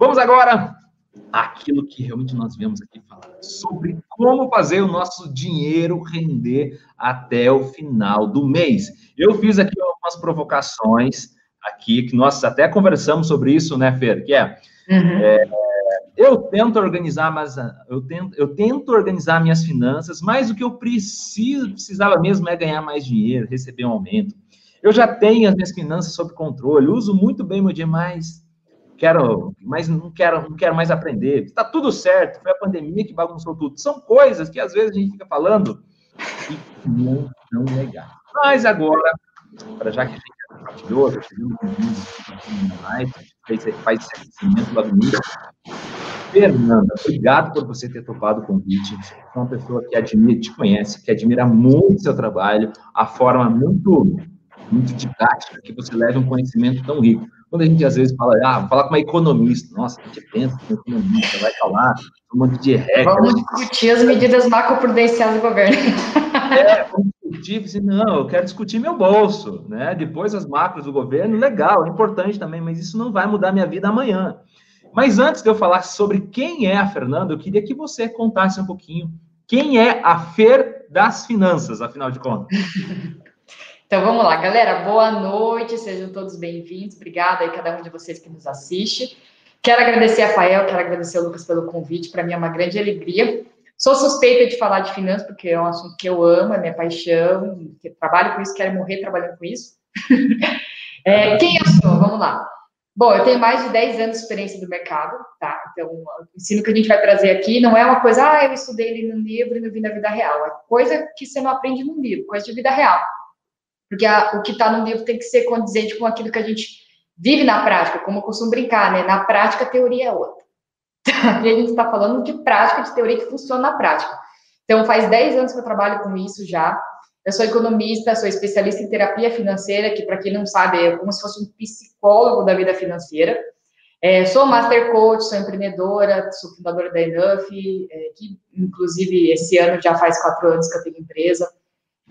Vamos agora àquilo que realmente nós viemos aqui falar sobre como fazer o nosso dinheiro render até o final do mês. Eu fiz aqui algumas provocações aqui que nós até conversamos sobre isso, né, Fer? Que é, uhum. é eu tento organizar, mas eu tento, eu tento organizar minhas finanças, mas o que eu preciso, precisava mesmo é ganhar mais dinheiro, receber um aumento. Eu já tenho as minhas finanças sob controle, uso muito bem meu dia, mas quero, mas não quero, não quero mais aprender. Está tudo certo, foi a pandemia que bagunçou tudo. São coisas que às vezes a gente fica falando e não são legais. Mas agora, para já que a gente compartilhou, já chegamos com mais, faz esse aquecimento lá do início. Fernanda, obrigado por você ter topado o convite. É uma pessoa que admira, te conhece, que admira muito seu trabalho, a forma muito muito didática, que você leva um conhecimento tão rico. Quando a gente às vezes fala, ah, vou falar com uma economista, nossa, a gente pensa com economista, vai falar um monte de regras. Vamos discutir as medidas macroprudenciais do governo. É, vamos discutir, assim, não, eu quero discutir meu bolso, né? Depois as macros do governo, legal, é importante também, mas isso não vai mudar minha vida amanhã. Mas antes de eu falar sobre quem é a Fernanda, eu queria que você contasse um pouquinho quem é a Fer das Finanças, afinal de contas. Então vamos lá, galera. Boa noite, sejam todos bem-vindos. Obrigada aí cada um de vocês que nos assiste. Quero agradecer a Fael, quero agradecer ao Lucas pelo convite. Para mim é uma grande alegria. Sou suspeita de falar de finanças porque é um assunto que eu amo, é minha paixão. Trabalho com isso, quero morrer trabalhando com isso. é, quem eu sou? Vamos lá. Bom, eu tenho mais de 10 anos de experiência do mercado, tá? Então, o ensino que a gente vai trazer aqui não é uma coisa, ah, eu estudei ali no livro e não vi na vida real. É coisa que você não aprende no livro, coisa de vida real. Porque a, o que está no livro tem que ser condizente com aquilo que a gente vive na prática, como eu costumo brincar, né? Na prática, a teoria é outra. Aqui a gente está falando de prática, de teoria que funciona na prática. Então, faz 10 anos que eu trabalho com isso já. Eu sou economista, sou especialista em terapia financeira, que, para quem não sabe, é como se fosse um psicólogo da vida financeira. É, sou master coach, sou empreendedora, sou fundadora da Enough, é, que, inclusive, esse ano já faz quatro anos que eu tenho empresa.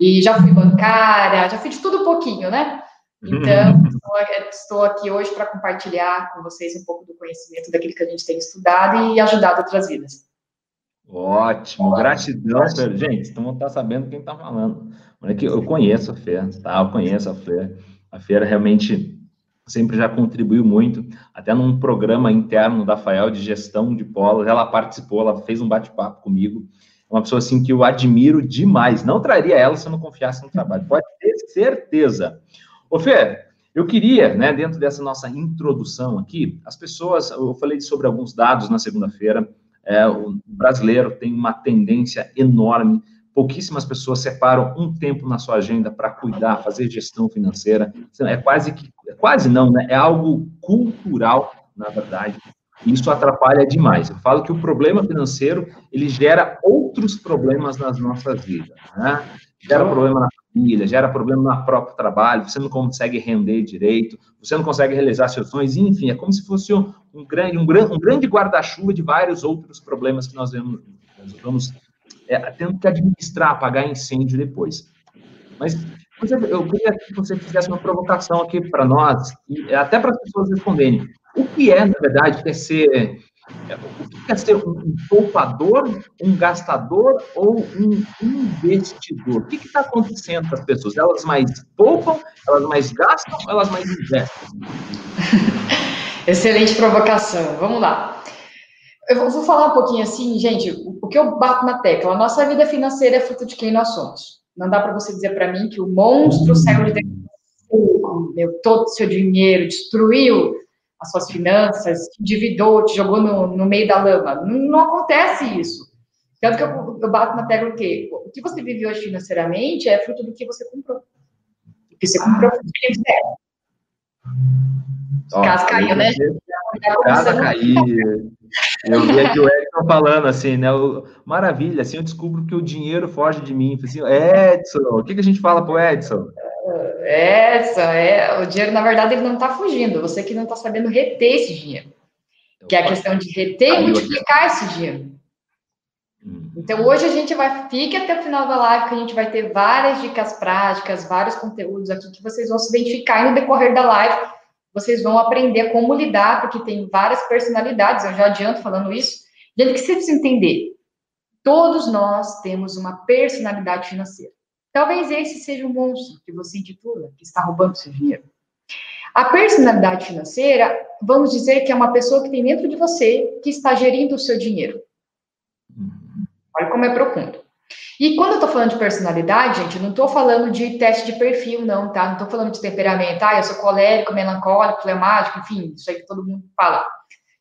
E já fui bancária, já fiz de tudo um pouquinho, né? Então, estou aqui hoje para compartilhar com vocês um pouco do conhecimento daquilo que a gente tem estudado e ajudado outras vidas. Ótimo, gratidão, Fer. Gente, então tá sabendo quem está falando. Olha que eu conheço a Fer, tá? Eu conheço a Fer. A Fer realmente sempre já contribuiu muito, até num programa interno da FAEL de gestão de polos, ela participou, ela fez um bate-papo comigo, uma pessoa assim que eu admiro demais. Não traria ela se eu não confiasse no trabalho, pode ter certeza. Ô, Fê, eu queria, né, dentro dessa nossa introdução aqui, as pessoas, eu falei sobre alguns dados na segunda-feira, é, o brasileiro tem uma tendência enorme, pouquíssimas pessoas separam um tempo na sua agenda para cuidar, fazer gestão financeira, é quase que, é quase não, né, é algo cultural, na verdade, isso atrapalha demais. Eu falo que o problema financeiro, ele gera outros problemas nas nossas vidas, né? Gera problema na família, gera problema no próprio trabalho, você não consegue render direito, você não consegue realizar seus sonhos, enfim, é como se fosse um, um grande, um, um grande guarda-chuva de vários outros problemas que nós vamos, nós vamos é, tendo que administrar, apagar incêndio depois. Mas eu queria que você fizesse uma provocação aqui para nós, e até para as pessoas responderem. O que é, na verdade, quer ser o que quer ser um poupador, um gastador ou um investidor? O que está acontecendo com as pessoas? Elas mais poupam, elas mais gastam, elas mais investem? Excelente provocação. Vamos lá. Eu vou falar um pouquinho assim, gente, o que eu bato na tecla. A nossa vida financeira é fruto de quem nós somos. Não dá para você dizer para mim que o monstro saiu de dentro meu todo o seu dinheiro, destruiu as suas finanças, te endividou, te jogou no, no meio da lama. Não, não acontece isso. Tanto que eu, eu bato na tecla o quê? O que você vive hoje financeiramente é fruto do que você comprou. O que você comprou foi do que você Casa caiu, né? Casa caiu. Eu vi aqui o Edson falando assim, né? Maravilha, assim eu descubro que o dinheiro foge de mim. Assim, Edson, o que, que a gente fala pro Edson? Edson, é, o dinheiro, na verdade, ele não está fugindo, você que não está sabendo reter esse dinheiro. Que é a questão de reter e multiplicar esse dinheiro. Hum. Então, hoje a gente vai, fique até o final da live, que a gente vai ter várias dicas práticas, vários conteúdos aqui que vocês vão se identificar no decorrer da live vocês vão aprender como lidar, porque tem várias personalidades, eu já adianto falando isso. Gente, que precisa entender, todos nós temos uma personalidade financeira. Talvez esse seja um monstro que você intitula, que está roubando seu dinheiro. A personalidade financeira, vamos dizer que é uma pessoa que tem dentro de você que está gerindo o seu dinheiro. Olha como é profundo. E quando eu estou falando de personalidade, gente, não estou falando de teste de perfil, não, tá? Não estou falando de temperamento. Ah, eu sou colérico, melancólico, flemático, enfim, isso aí que todo mundo fala.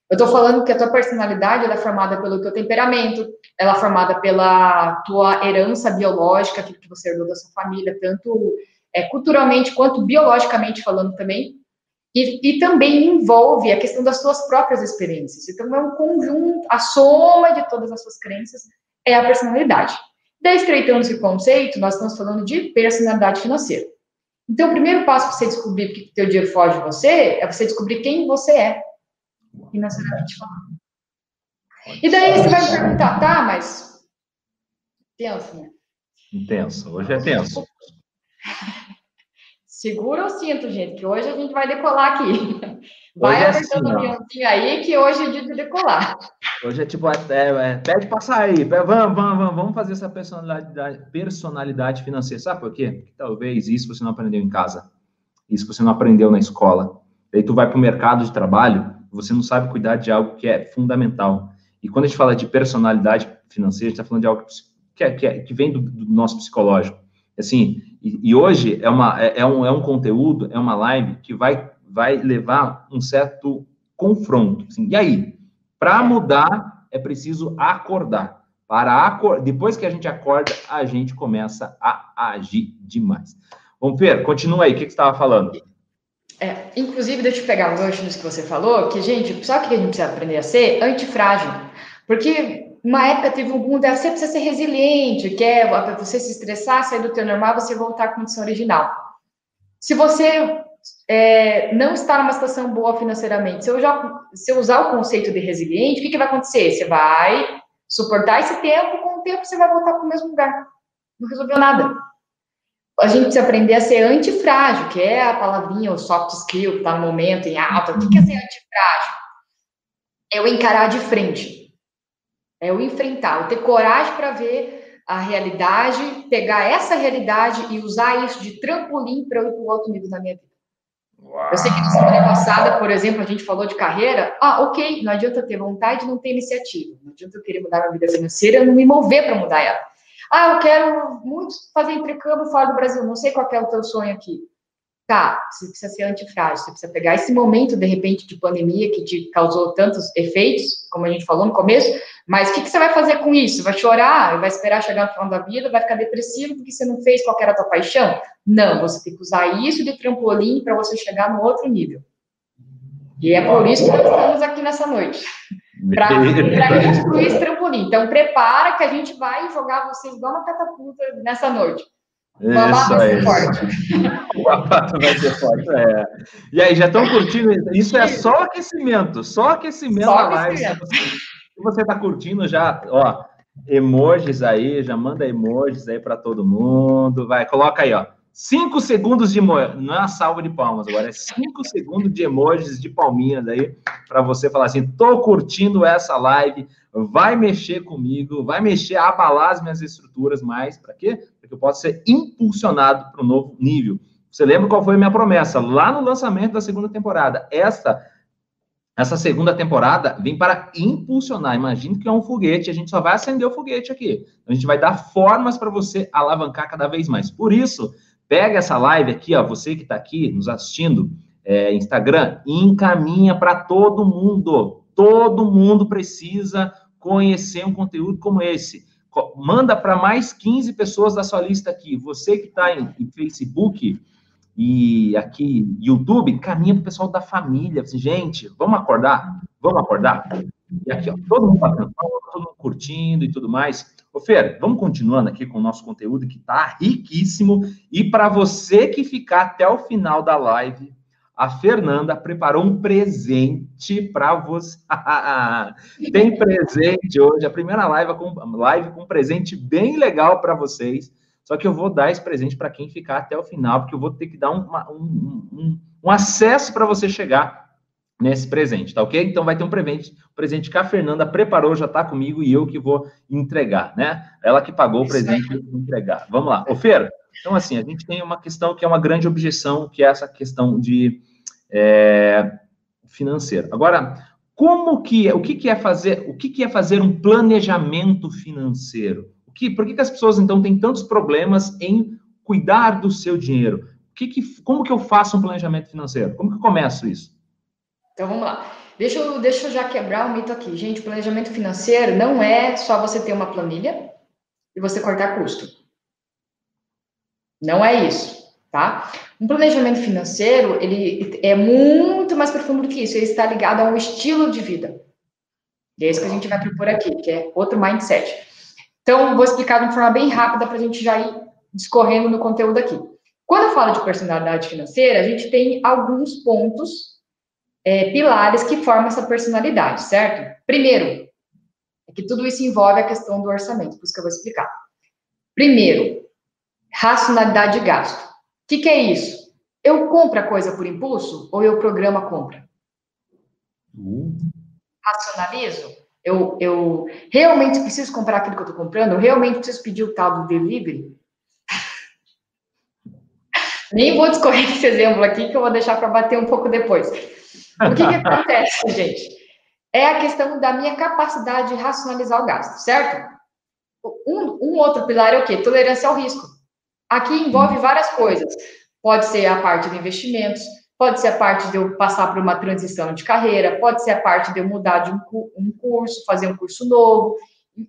Eu estou falando que a tua personalidade é formada pelo teu temperamento, ela é formada pela tua herança biológica, aquilo que você herdou da sua família, tanto é, culturalmente quanto biologicamente falando também. E, e, também envolve a questão das suas próprias experiências. Então, é um conjunto, a soma de todas as suas crenças é a personalidade. Daí, estreitando esse conceito, nós estamos falando de personalidade financeira. Então, o primeiro passo para você descobrir que o teu dinheiro foge de você é você descobrir quem você é, financeiramente falando. E daí você vai me perguntar, tá, mas tenso, né? Intenso, hoje é tenso. Segura o cinto, gente, que hoje a gente vai decolar aqui. Vai é apertando assim, o aviãozinho aí, que hoje é dia de decolar. Hoje é tipo, é, é, pede para sair, vamos, vamos, vamos fazer essa personalidade, personalidade financeira. Sabe por quê? Porque talvez isso você não aprendeu em casa, isso você não aprendeu na escola. Daí tu vai para o mercado de trabalho, você não sabe cuidar de algo que é fundamental. E quando a gente fala de personalidade financeira, a gente está falando de algo que, é, que, é, que vem do, do, nosso psicológico. Assim, e, e hoje é, uma, é, é, um, é um conteúdo, é uma live que vai, vai levar um certo confronto. Assim, e aí? Para mudar, é preciso acordar. Para Depois que a gente acorda, a gente começa a agir demais. Bom, Pedro, continua aí. O que, que você estava falando? É, inclusive, deixa eu pegar o gancho nisso que você falou, que, gente, o que a gente precisa aprender a ser? Antifrágil. Porque uma época teve um boom, você precisa ser resiliente, que é você se estressar, sair do teu normal, você voltar à condição original. Se você é, não está numa situação boa financeiramente, se eu, já, se eu usar o conceito de resiliente, o que, que vai acontecer? Você vai suportar esse tempo, com o tempo você vai voltar para o mesmo lugar. Não resolveu nada a gente precisa aprender a ser antifrágil, que é a palavrinha, o soft skill que está no momento em alta. O que é ser antifrágil? É o encarar de frente. É o enfrentar, o ter coragem para ver a realidade, pegar essa realidade e usar isso de trampolim para eu ir para o outro nível da minha vida. Uau. Eu sei que na semana passada, por exemplo, a gente falou de carreira. Ah, ok, não adianta ter vontade, não ter iniciativa. Não adianta eu querer mudar a minha vida financeira, eu não me mover para mudar ela. Ah, eu quero muito fazer intercâmbio fora do Brasil, não sei qual é o teu sonho aqui. Tá, você precisa ser antifrágil, você precisa pegar esse momento, de repente, de pandemia que te causou tantos efeitos, como a gente falou no começo, mas o que, que, você vai fazer com isso? Vai chorar? Vai esperar chegar no final da vida? Vai ficar depressivo porque você não fez qual era a tua paixão? Não, você tem que usar isso de trampolim para você chegar no outro nível. E é por isso que nós estamos aqui nessa noite para construir esse trampolim. Então, prepara que a gente vai jogar vocês igual uma catapulta nessa noite. O babado vai ser forte. O babado vai ser forte, é. E aí, já estão curtindo? Isso é só aquecimento, só aquecimento só a mais. Se você está curtindo, já, ó, emojis aí, já manda emojis aí para todo mundo. Vai, coloca aí, ó. Cinco segundos de não é uma salva de palmas agora, é cinco segundos de emojis de palminhas aí para você falar assim: tô curtindo essa live, vai mexer comigo, vai mexer, abalar as minhas estruturas mais, para quê? Para que eu possa ser impulsionado para um novo nível. Você lembra qual foi a minha promessa lá no lançamento da segunda temporada? Essa essa segunda temporada vem para impulsionar. Imagine que é um foguete, a gente só vai acender o foguete aqui. A gente vai dar formas para você alavancar cada vez mais. Por isso, Pega essa live aqui, ó, você que está aqui nos assistindo, é, Instagram, e encaminha para todo mundo. Todo mundo precisa conhecer um conteúdo como esse. Manda para mais 15 pessoas da sua lista aqui. Você que está em, em, Facebook e aqui YouTube, caminha para o pessoal da família. Assim, gente, vamos acordar? Vamos acordar? E aqui, ó, todo mundo batendo todo mundo curtindo e tudo mais. Ô, Fer, vamos continuando aqui com o nosso conteúdo que está riquíssimo. E para você que ficar até o final da live, a Fernanda preparou um presente para você. Tem presente hoje, a primeira live com, live com um presente bem legal para vocês. Só que eu vou dar esse presente para quem ficar até o final, porque eu vou ter que dar um, um, um acesso para você chegar nesse presente, tá ok? Então vai ter um presente, um presente que a Fernanda preparou, já está comigo e eu que vou entregar, né? Ela que pagou o presente para entregar. Vamos lá. Ô, Fer, então assim, a gente tem uma questão que é uma grande objeção, que é essa questão de é, financeira. Agora, como que é, o que, que é fazer, o que, que é fazer um planejamento financeiro? O que, por que, que as pessoas então têm tantos problemas em cuidar do seu dinheiro? O que, que como que eu faço um planejamento financeiro? Como que eu começo isso? Então vamos lá. Deixa eu, deixa eu já quebrar o mito aqui. Gente, planejamento financeiro não é só você ter uma planilha e você cortar custo. Não é isso, tá? Um planejamento financeiro, ele é muito mais profundo do que isso. Ele está ligado a um estilo de vida. E é isso que a gente vai propor aqui, que é outro mindset. Então, vou explicar de uma forma bem rápida para a gente já ir discorrendo no conteúdo aqui. Quando eu falo de personalidade financeira, a gente tem alguns pontos é, pilares que formam essa personalidade, certo? Primeiro, é que tudo isso envolve a questão do orçamento, por isso que eu vou explicar. Primeiro, racionalidade de gasto. O que, que é isso? Eu compro a coisa por impulso ou eu programo a compra? Uhum. Racionalizo? Eu, eu realmente preciso comprar aquilo que eu estou comprando? Eu realmente preciso pedir o tal do delivery? Nem vou discorrer esse exemplo aqui, que eu vou deixar para bater um pouco depois. O que, que acontece, gente? É a questão da minha capacidade de racionalizar o gasto, certo? Um, um outro pilar é o quê? Tolerância ao risco. Aqui envolve várias coisas. Pode ser a parte de investimentos, pode ser a parte de eu passar por uma transição de carreira, pode ser a parte de eu mudar de um, um curso, fazer um curso novo.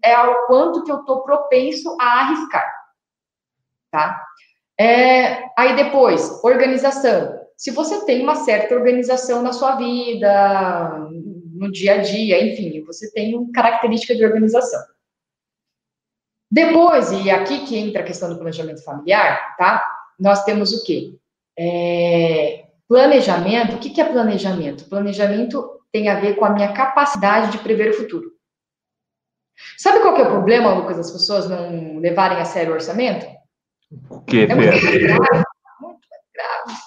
É o quanto que eu estou propenso a arriscar. Tá? É, aí depois, organização se você tem uma certa organização na sua vida, no dia a dia, enfim, você tem uma característica de organização. Depois, e aqui que entra a questão do planejamento familiar, tá? Nós temos o quê? É, planejamento, o que, que é planejamento? Planejamento tem a ver com a minha capacidade de prever o futuro. Sabe qual que é o problema, Lucas, das pessoas não levarem a sério o orçamento? O que, é muito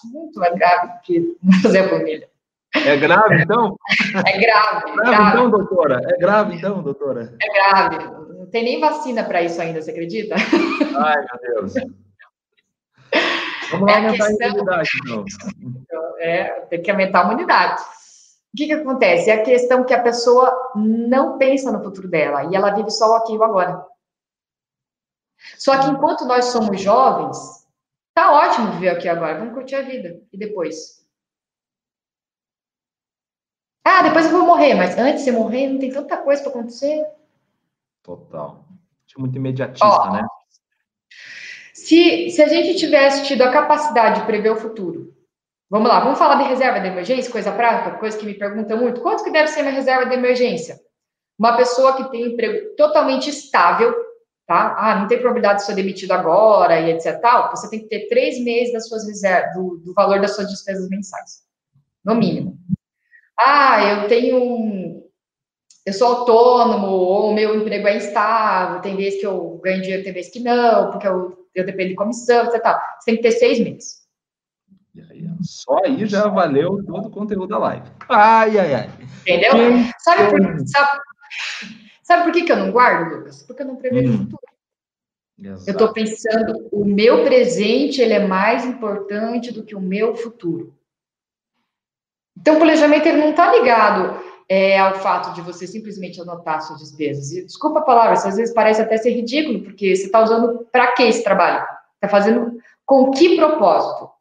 muito mais grave do que fazer a família. É grave, então? É grave. É grave, grave, então, doutora? É grave, então, doutora? É grave. Não tem nem vacina para isso ainda, você acredita? Ai, meu Deus. Vamos lá é aumentar a, questão... a imunidade, então. É, tem que aumentar a imunidade. O que, que acontece? É a questão que a pessoa não pensa no futuro dela e ela vive só o aqui e o agora. Só que enquanto nós somos jovens, Tá ótimo viver aqui agora, vamos curtir a vida. E depois? Ah, depois eu vou morrer, mas antes de você morrer, não tem tanta coisa para acontecer. Total. Muito imediatista, Ó, né? Se, se a gente tivesse tido a capacidade de prever o futuro, vamos lá, vamos falar de reserva de emergência, coisa prática, coisa que me pergunta muito. Quanto que deve ser minha reserva de emergência? Uma pessoa que tem emprego totalmente estável, tá? Ah, não tem probabilidade de ser demitido agora e etc. Tal, você tem que ter três meses das suas reservas, do, do valor das suas despesas mensais, no mínimo. Ah, eu tenho um, eu sou autônomo, ou meu emprego é instável, tem vezes que eu ganho dinheiro, tem vezes que não, porque eu, eu dependo de comissão, etc. Tal. Você tem que ter seis meses. Aí, só aí já valeu todo o conteúdo da live. Ai, ai, ai. Entendeu? Sabe por, sabe, Sabe por que, que eu não guardo, Lucas? Porque eu não prevejo hum. o futuro. Exato. Eu estou pensando, o meu presente ele é mais importante do que o meu futuro. Então, o planejamento ele não está ligado é, ao fato de você simplesmente anotar suas despesas. E, desculpa a palavra, às vezes parece até ser ridículo, porque você está usando para que esse trabalho? Está fazendo com que propósito?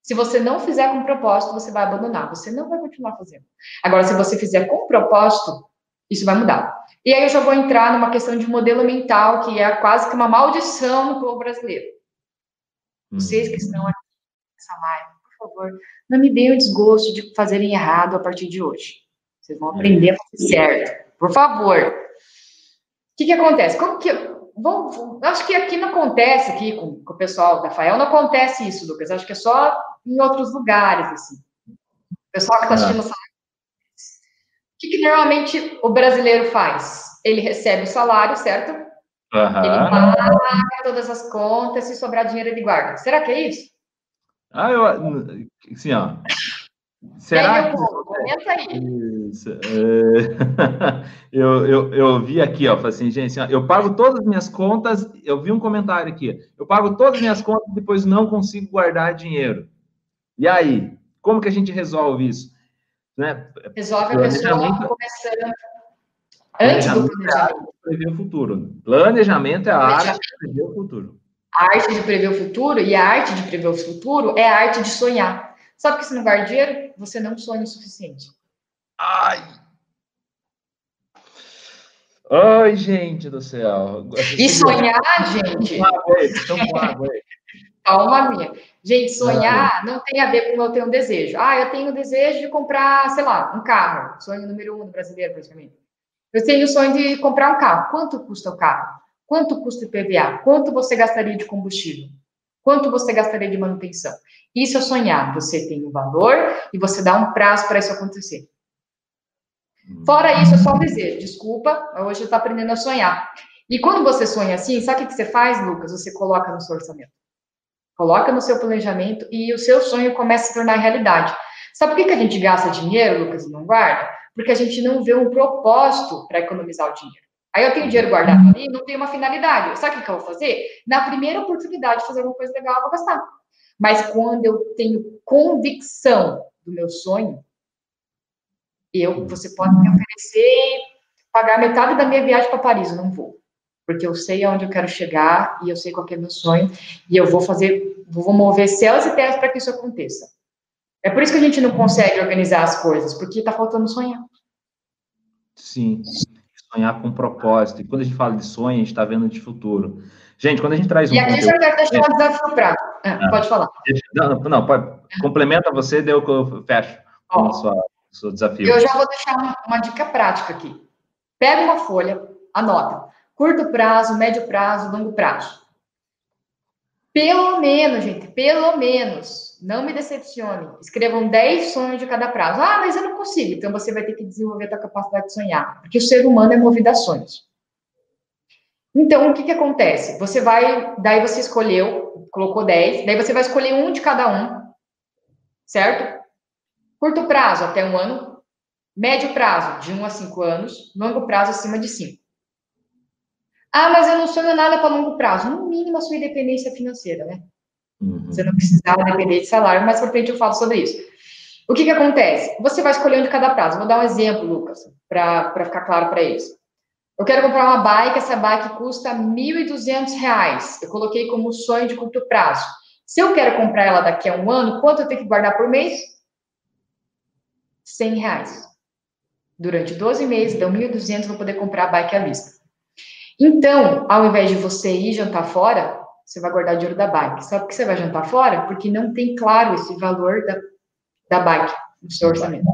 Se você não fizer com propósito, você vai abandonar, você não vai continuar fazendo. Agora, se você fizer com propósito, isso vai mudar. E aí eu já vou entrar numa questão de modelo mental, que é quase que uma maldição no povo brasileiro. Vocês que estão aqui nessa live, por favor, não me deem o desgosto de fazerem errado a partir de hoje. Vocês vão aprender a fazer certo. Por favor. O que, que acontece? Como que. Bom, acho que aqui não acontece, aqui com, com o pessoal da FAEL, não acontece isso, Lucas. Acho que é só em outros lugares, assim. O pessoal que está assistindo essa que, que normalmente o brasileiro faz? Ele recebe o salário, certo? Uhum. Ele paga todas as contas, se sobrar dinheiro ele guarda. Será que é isso? Ah, eu, Assim, ó. Será que... Comenta aí. Isso. É... eu, eu, eu vi aqui, ó, assim, gente, assim, ó, eu pago todas as minhas contas, eu vi um comentário aqui, eu pago todas as minhas contas e depois não consigo guardar dinheiro. E aí, como que a gente resolve isso? Né? Resolve a pessoa começando antes do planejamento. É prever o futuro. Planejamento é a arte de prever o futuro. A arte de prever o futuro e a arte de prever o futuro é a arte de sonhar. Sabe que se não guarda dinheiro, você não sonha o suficiente. Ai! Ai, gente do céu. E sonhar, gente. Calma, minha. Gente, sonhar não tem a ver com eu ter um desejo. Ah, eu tenho o desejo de comprar, sei lá, um carro. Sonho número um do brasileiro, praticamente. Eu tenho o sonho de comprar um carro. Quanto custa o carro? Quanto custa o PVA? Quanto você gastaria de combustível? Quanto você gastaria de manutenção? Isso é sonhar. Você tem um valor e você dá um prazo para isso acontecer. Fora isso, é só um desejo. Desculpa, hoje eu estou aprendendo a sonhar. E quando você sonha assim, sabe o que você faz, Lucas? Você coloca no seu orçamento. Coloca no seu planejamento e o seu sonho começa a se tornar realidade. Sabe por que a gente gasta dinheiro, Lucas, e não guarda? Porque a gente não vê um propósito para economizar o dinheiro. Aí eu tenho dinheiro guardado ali, não tenho uma finalidade. Sabe o que eu vou fazer? Na primeira oportunidade de fazer alguma coisa legal, eu vou gastar. Mas quando eu tenho convicção do meu sonho, eu, você pode me oferecer pagar metade da minha viagem para Paris, eu não vou. Porque eu sei aonde eu quero chegar e eu sei qual é o meu sonho e eu vou fazer, vou mover céus e terras para que isso aconteça. É por isso que a gente não consegue organizar as coisas, porque está faltando sonhar. Sim sonhar com propósito. E quando a gente fala de sonho, a gente está vendo de futuro. Gente, quando a gente traz um. E aqui conteúdo... eu quero deixar um desafio prático. Ah, ah, pode falar. Não, não pode. Complementa você, deu que eu fecho o seu desafio. Eu já vou deixar uma, uma dica prática aqui. Pega uma folha, anota. Curto prazo, médio prazo, longo prazo. Pelo menos, gente, pelo menos, não me decepcione. Escrevam 10 sonhos de cada prazo. Ah, mas eu não consigo. Então você vai ter que desenvolver a tua capacidade de sonhar, porque o ser humano é movido a sonhos. Então, o que que acontece? Você vai, daí você escolheu, colocou 10, daí você vai escolher um de cada um, certo? Curto prazo, até um ano. Médio prazo, de 1 um a 5 anos. Longo prazo, acima de 5. Ah, mas eu não sonho nada para longo prazo. No mínimo, a sua independência financeira, né? Uhum. Você não precisava depender de salário, mas por frente eu falo sobre isso. O que, que acontece? Você vai escolher de cada prazo. Vou dar um exemplo, Lucas, para ficar claro para eles. Eu quero comprar uma bike, essa bike custa R$ 1.200. Eu coloquei como sonho de curto prazo. Se eu quero comprar ela daqui a um ano, quanto eu tenho que guardar por mês? 100 reais. Durante 12 meses, deu 1.200, vou poder comprar a bike à vista. Então, ao invés de você ir jantar fora, você vai guardar dinheiro da bike. Sabe por que você vai jantar fora? Porque não tem claro esse valor da, da bike no seu orçamento.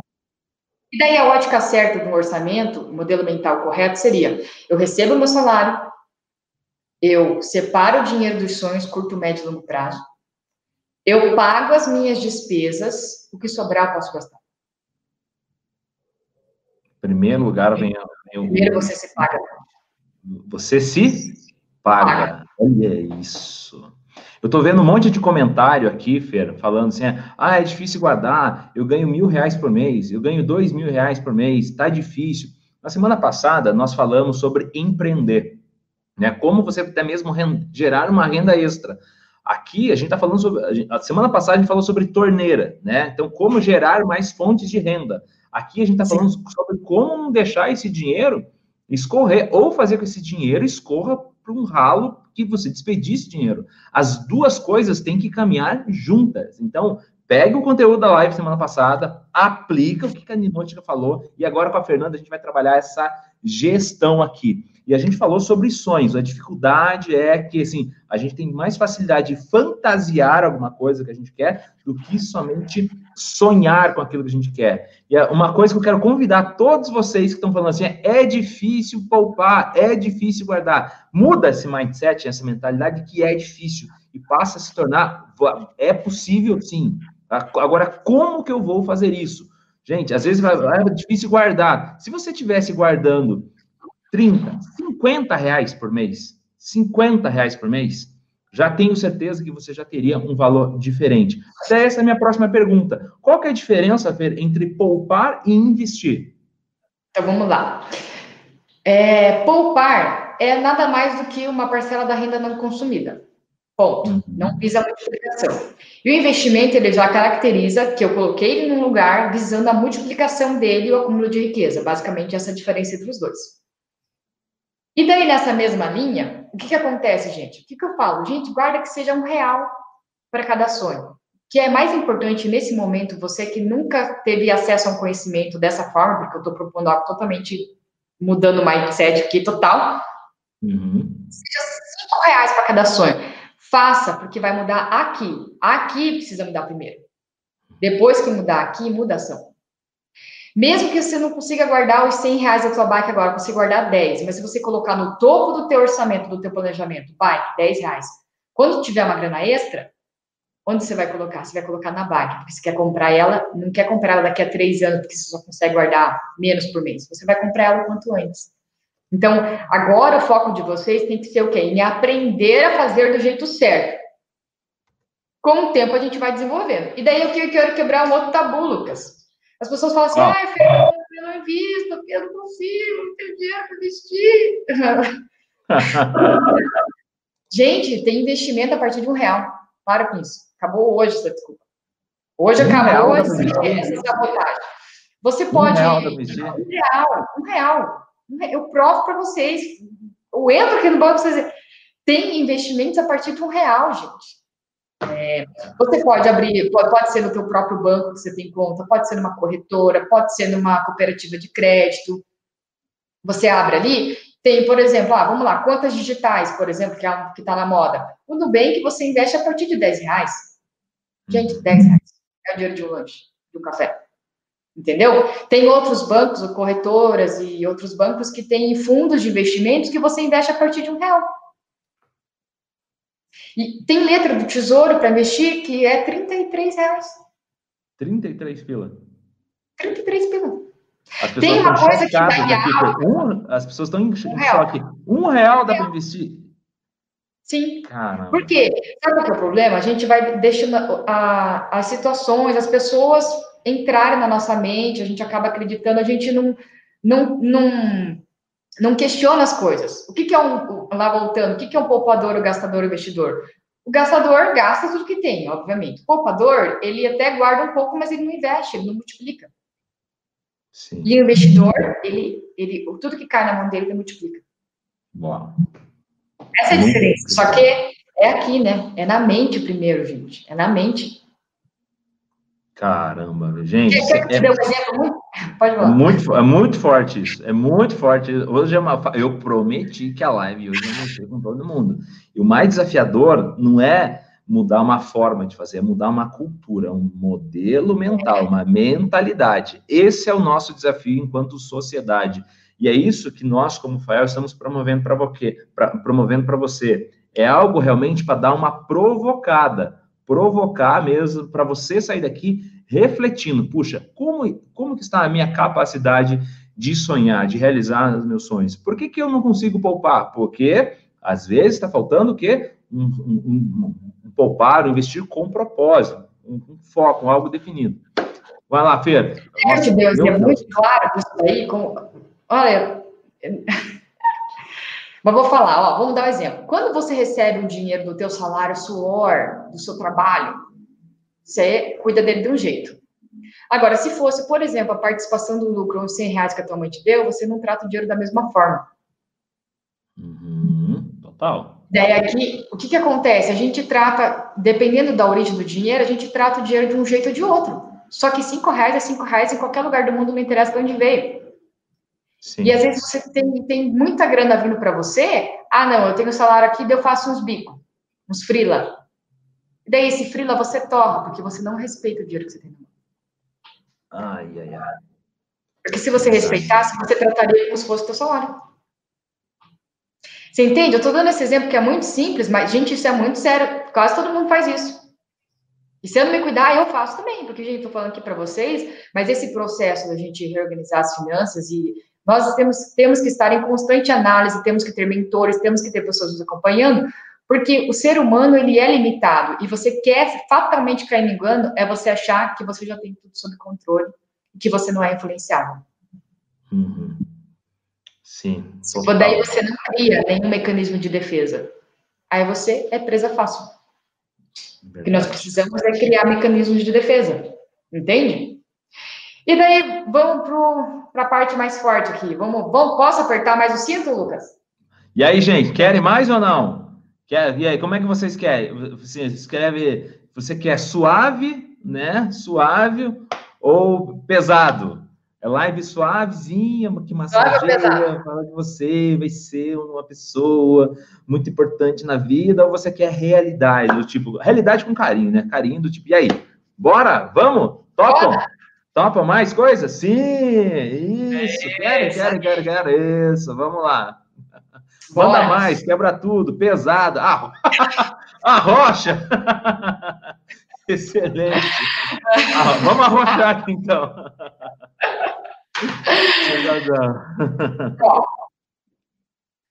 E daí a ótica certa do orçamento, o modelo mental correto seria: eu recebo o meu salário, eu separo o dinheiro dos sonhos, curto, médio e longo prazo, eu pago as minhas despesas, o que sobrar eu posso gastar. Em primeiro lugar, vem, vem o. Primeiro você se paga. Você se paga. Olha isso. Eu estou vendo um monte de comentário aqui, Fer, falando assim: ah, é difícil guardar, eu ganho mil reais por mês, eu ganho dois mil reais por mês, tá difícil. Na semana passada, nós falamos sobre empreender, né? Como você até mesmo gerar uma renda extra. Aqui a gente está falando sobre. A semana passada a gente falou sobre torneira, né? Então, como gerar mais fontes de renda. Aqui a gente está falando sobre como deixar esse dinheiro escorrer, ou fazer com esse dinheiro escorra para um ralo que você desperdice dinheiro. As duas coisas têm que caminhar juntas. Então, pega o conteúdo da live semana passada, aplica o que a Ninôtica falou, e agora com a Fernanda a gente vai trabalhar essa gestão aqui. E a gente falou sobre sonhos. A dificuldade é que, assim, a gente tem mais facilidade de fantasiar alguma coisa que a gente quer do que somente sonhar com aquilo que a gente quer. E é uma coisa que eu quero convidar todos vocês que estão falando assim, é, é difícil poupar, é difícil guardar. Muda esse mindset, essa mentalidade que é difícil e passa a se tornar, é possível sim. Agora, como que eu vou fazer isso? Gente, às vezes é difícil guardar. Se você tivesse guardando 30, 50 reais por mês, 50 reais por mês, já tenho certeza que você já teria um valor diferente. Até essa é a minha próxima pergunta. Qual que é a diferença, Fer, entre poupar e investir? Então, vamos lá. É, poupar é nada mais do que uma parcela da renda não consumida. Ponto. Uhum. Não visa multiplicação. E o investimento, ele já caracteriza que eu coloquei ele num lugar visando a multiplicação dele e o acúmulo de riqueza. Basicamente, essa diferença entre os dois. E daí, nessa mesma linha, o que, que acontece, gente? O que, que eu falo? Gente, guarda que seja um real para cada sonho. Que é mais importante nesse momento, você que nunca teve acesso a um conhecimento dessa forma, porque eu estou propondo algo totalmente mudando o mindset aqui, total. Uhum. Seja cinco reais para cada sonho. Faça, porque vai mudar aqui. Aqui precisa mudar primeiro. Depois que mudar aqui, muda a ação. Mesmo que você não consiga guardar os 100 reais da tua bike agora, consiga guardar 10, mas se você colocar no topo do teu orçamento, do teu planejamento, bike, 10 reais. Quando tiver uma grana extra, onde você vai colocar? Você vai colocar na bike, porque você quer comprar ela, não quer comprar ela daqui a três anos, porque você só consegue guardar menos por mês. Você vai comprar ela o quanto antes. Então, agora o foco de vocês tem que ser o quê? Em aprender a fazer do jeito certo. Com o tempo a gente vai desenvolvendo. E daí eu quero quebrar um outro tabu, Lucas. As pessoas falam assim, ai, ah. eu não invisto, eu não consigo, não tenho dinheiro para investir. Gente, tem investimento a partir de um real. Para com isso. Acabou hoje essa desculpa. Hoje um acabou essa, sabotagem. Você pode. Um real, um real, um real. Eu provo para vocês. Eu entro aqui no banco para vocês. Tem investimentos a partir de um real, gente. É, você pode abrir, pode, pode ser no teu próprio banco que você tem conta, pode ser numa corretora, pode ser numa cooperativa de crédito. Você abre ali, tem, por exemplo, ah, vamos lá, contas digitais, por exemplo, que é que está na moda. O Nubank você investe a partir de 10 reais. Gente, 10 reais é o dinheiro de um lanche, de um café. Entendeu? Tem outros bancos, corretoras e outros bancos que têm fundos de investimentos que você investe a partir de um real. E tem letra do Tesouro para investir que é 33 reais. 33 pila. 33 pila. Tem uma coisa que dá aqui, um, As pessoas estão em um choque. Um real dá para investir. Sim. Caramba. Por quê? Sabe o que é o problema? A gente vai deixando a, as situações, as pessoas entrarem na nossa mente, a gente acaba acreditando, a gente não, não, não não questiona as coisas. O que, que é um, lá voltando, o que, que é um poupador, o gastador, o investidor? O gastador gasta tudo que tem, obviamente. O poupador, ele até guarda um pouco, mas ele não investe, ele não multiplica. Sim. E o investidor, ele, ele, tudo que cai na mão dele, ele multiplica. Uau. Essa é a diferença. Só que é aqui, né? É na mente primeiro, gente. É na mente. Caramba, gente. Quer, quer é, um exemplo muito... Pode falar. Muito, é muito forte isso. É muito forte. Hoje é uma. Eu prometi que a live hoje ia mexer com todo mundo. E o mais desafiador não é mudar uma forma de fazer, é mudar uma cultura, um modelo mental, uma mentalidade. Esse é o nosso desafio enquanto sociedade. E é isso que nós, como FAEL, estamos promovendo para você. É algo realmente para dar uma provocada provocar mesmo para você sair daqui refletindo, puxa, como, como que está a minha capacidade de sonhar, de realizar os meus sonhos? Por que, que eu não consigo poupar? Porque às vezes está faltando o quê? Um, um, um, um, poupar, um investir com propósito, um, foco, algo definido. Vai lá, Fer. Nossa, Deus, é muito claro isso aí. Com... Olha, mas vou falar, ó, vamos dar um exemplo. Quando você recebe um dinheiro do teu salário, suor, do seu trabalho, você cuida dele de um jeito. Agora, se fosse, por exemplo, a participação do lucro, uns 100 reais que a tua mãe te deu, você não trata o dinheiro da mesma forma. Uhum, total. Daí aqui, o que que acontece? A gente trata, dependendo da origem do dinheiro, a gente trata o dinheiro de um jeito ou de outro. Só que cinco reais é cinco reais em qualquer lugar do mundo, não interessa de onde veio. Sim. E às vezes você tem, tem muita grana vindo para você. Ah, não, eu tenho salário aqui, eu faço uns bicos, uns frila. Daí esse frila você torra, porque você não respeita o dinheiro que você tem na mão. Ai, ai, ai. Porque se você respeitasse, você trataria como se fosse o teu salário. Você entende? Eu estou dando esse exemplo que é muito simples, mas, gente, isso é muito sério. Quase todo mundo faz isso. E se eu não me cuidar, eu faço também, porque, gente, estou falando aqui para vocês, mas esse processo da gente reorganizar as finanças e nós temos, temos que estar em constante análise, temos que ter mentores, temos que ter pessoas nos acompanhando, Porque o ser humano, ele é limitado. E você quer fatalmente cair no engano, é você achar que você já tem tudo sob controle, que você não é influenciável. Uhum. Sim. Total. Daí você não cria nenhum mecanismo de defesa. Aí você é presa fácil. Verdade. O que nós precisamos é criar mecanismos de defesa. Entende? E daí, vamos para a parte mais forte aqui. Vamos, vamos, posso apertar mais o cinto, Lucas? E aí, gente, querem mais ou não? Quer, e aí, como é que vocês querem? Você escreve, você quer suave, né? Suave ou pesado? É live suavezinha, que massageia, fala de você, vai ser uma pessoa muito importante na vida, ou você quer realidade, do tipo, realidade com carinho, né? Carinho do tipo, e aí? Bora? Vamos? Topam? Bora. Topam mais coisas? Sim! Isso! É quero, quero, quero, quero, isso! Vamos lá! Bora. Manda mais, quebra tudo, pesada. Ah, a rocha! Excelente! Ah, vamos arrochar aqui então.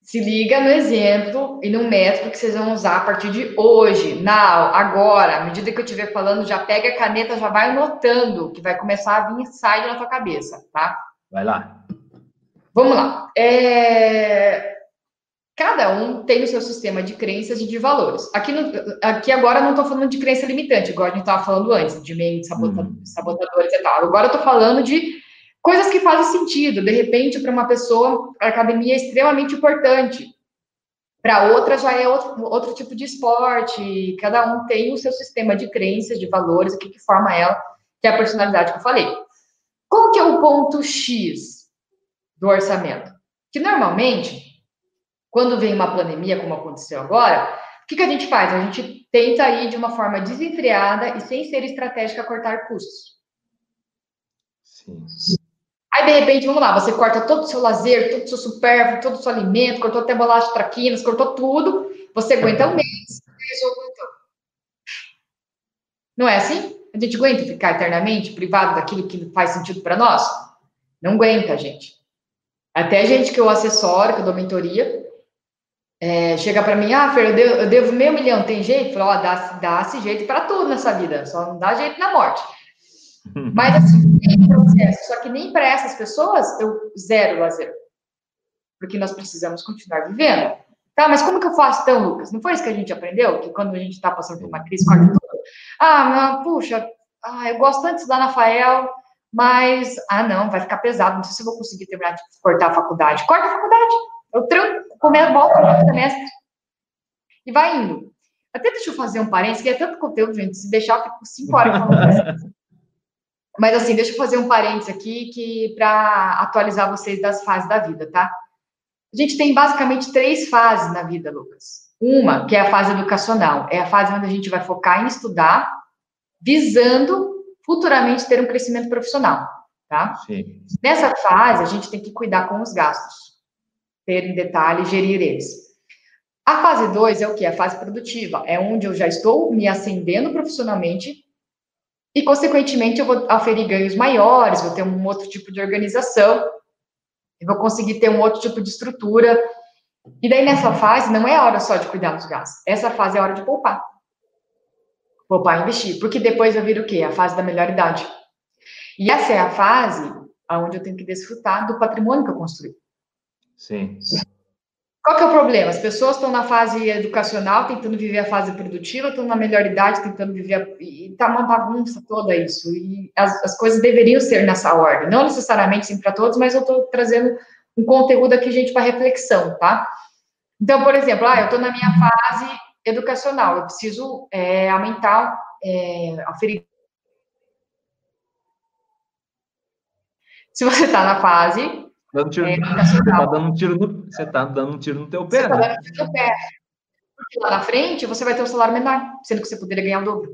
se liga no exemplo e no método que vocês vão usar a partir de hoje, now, agora. À medida que eu estiver falando, já pega a caneta, já vai anotando, que vai começar a vir sai na tua cabeça, tá? Vai lá. Vamos lá. É... Cada um tem o seu sistema de crenças e de valores. Aqui, no, aqui agora não estou falando de crença limitante, igual a gente estava falando antes, de meio sabotadores, uhum. sabotadores e tal. Agora eu estou falando de coisas que fazem sentido. De repente, para uma pessoa, a academia é extremamente importante. Para outra, já é outro, outro tipo de esporte. Cada um tem o seu sistema de crenças, de valores, o que, que forma ela, que é a personalidade que eu falei. Qual que é o ponto X do orçamento? Que normalmente quando vem uma pandemia, como aconteceu agora, o que, que a gente faz? A gente tenta ir de uma forma desenfreada e sem ser estratégica cortar custos. Sim. Aí, de repente, vamos lá, você corta todo o seu lazer, todo o seu supérfluo, todo o seu alimento, cortou até bolacha traquinas, cortou tudo, você aguenta um mês, Não é assim? A gente aguenta ficar eternamente privado daquilo que faz sentido para nós? Não aguenta, gente. Até gente que eu assessoro, que eu dou mentoria, é, chega para mim, ah, Fer, eu devo, eu devo, meio milhão, tem jeito? Falou, ó, dá, dá-se jeito para tudo nessa vida, só não dá jeito na morte. Mas assim, tem processo, só que nem para essas pessoas eu zero lazer. Porque nós precisamos continuar vivendo. Tá, mas como que eu faço então, Lucas? Não foi isso que a gente aprendeu? Que quando a gente está passando por uma crise, corta tudo? Ah, não, puxa, ah, eu gosto tanto de estudar na Fael, mas, ah, não, vai ficar pesado, não sei se eu vou conseguir terminar de cortar a faculdade. Corta a faculdade. Eu tranco, comer, volta no semestre. E vai indo. Até deixa eu fazer um parênteses, que é tanto conteúdo, gente, se deixar, eu fico cinco horas falando. Mas assim, deixa eu fazer um parênteses aqui que para atualizar vocês das fases da vida, tá? A gente tem basicamente três fases na vida, Lucas. Uma, que é a fase educacional, é a fase onde a gente vai focar em estudar, visando futuramente ter um crescimento profissional, tá? Sim. Nessa fase, a gente tem que cuidar com os gastos ter em detalhe, gerir eles. A fase 2 é o que? A fase produtiva. É onde eu já estou me ascendendo profissionalmente e, consequentemente, eu vou aferir ganhos maiores, vou ter um outro tipo de organização, eu vou conseguir ter um outro tipo de estrutura. E daí, nessa fase, não é hora só de cuidar dos gastos. Essa fase é hora de poupar. Poupar e investir. Porque depois eu viro o quê? A fase da melhor idade. E essa é a fase onde eu tenho que desfrutar do patrimônio que eu construí. Sim. Qual que é o problema? As pessoas estão na fase educacional, tentando viver a fase produtiva, estão na melhor idade, tentando viver. A... E tá uma bagunça toda isso. E as, as coisas deveriam ser nessa ordem. Não necessariamente sim para todos, mas eu estou trazendo um conteúdo aqui, gente, para reflexão, tá? Então, por exemplo, ah, eu estou na minha fase educacional, eu preciso é, aumentar, é, aferir. Se você está na fase Dando tiro, é, você tá dando um tiro no, você tá dando um tiro no teu pé, você tá né? Tá dando um tiro no pé. Porque lá na frente você vai ter um salário menor, sendo que você poderia ganhar o dobro.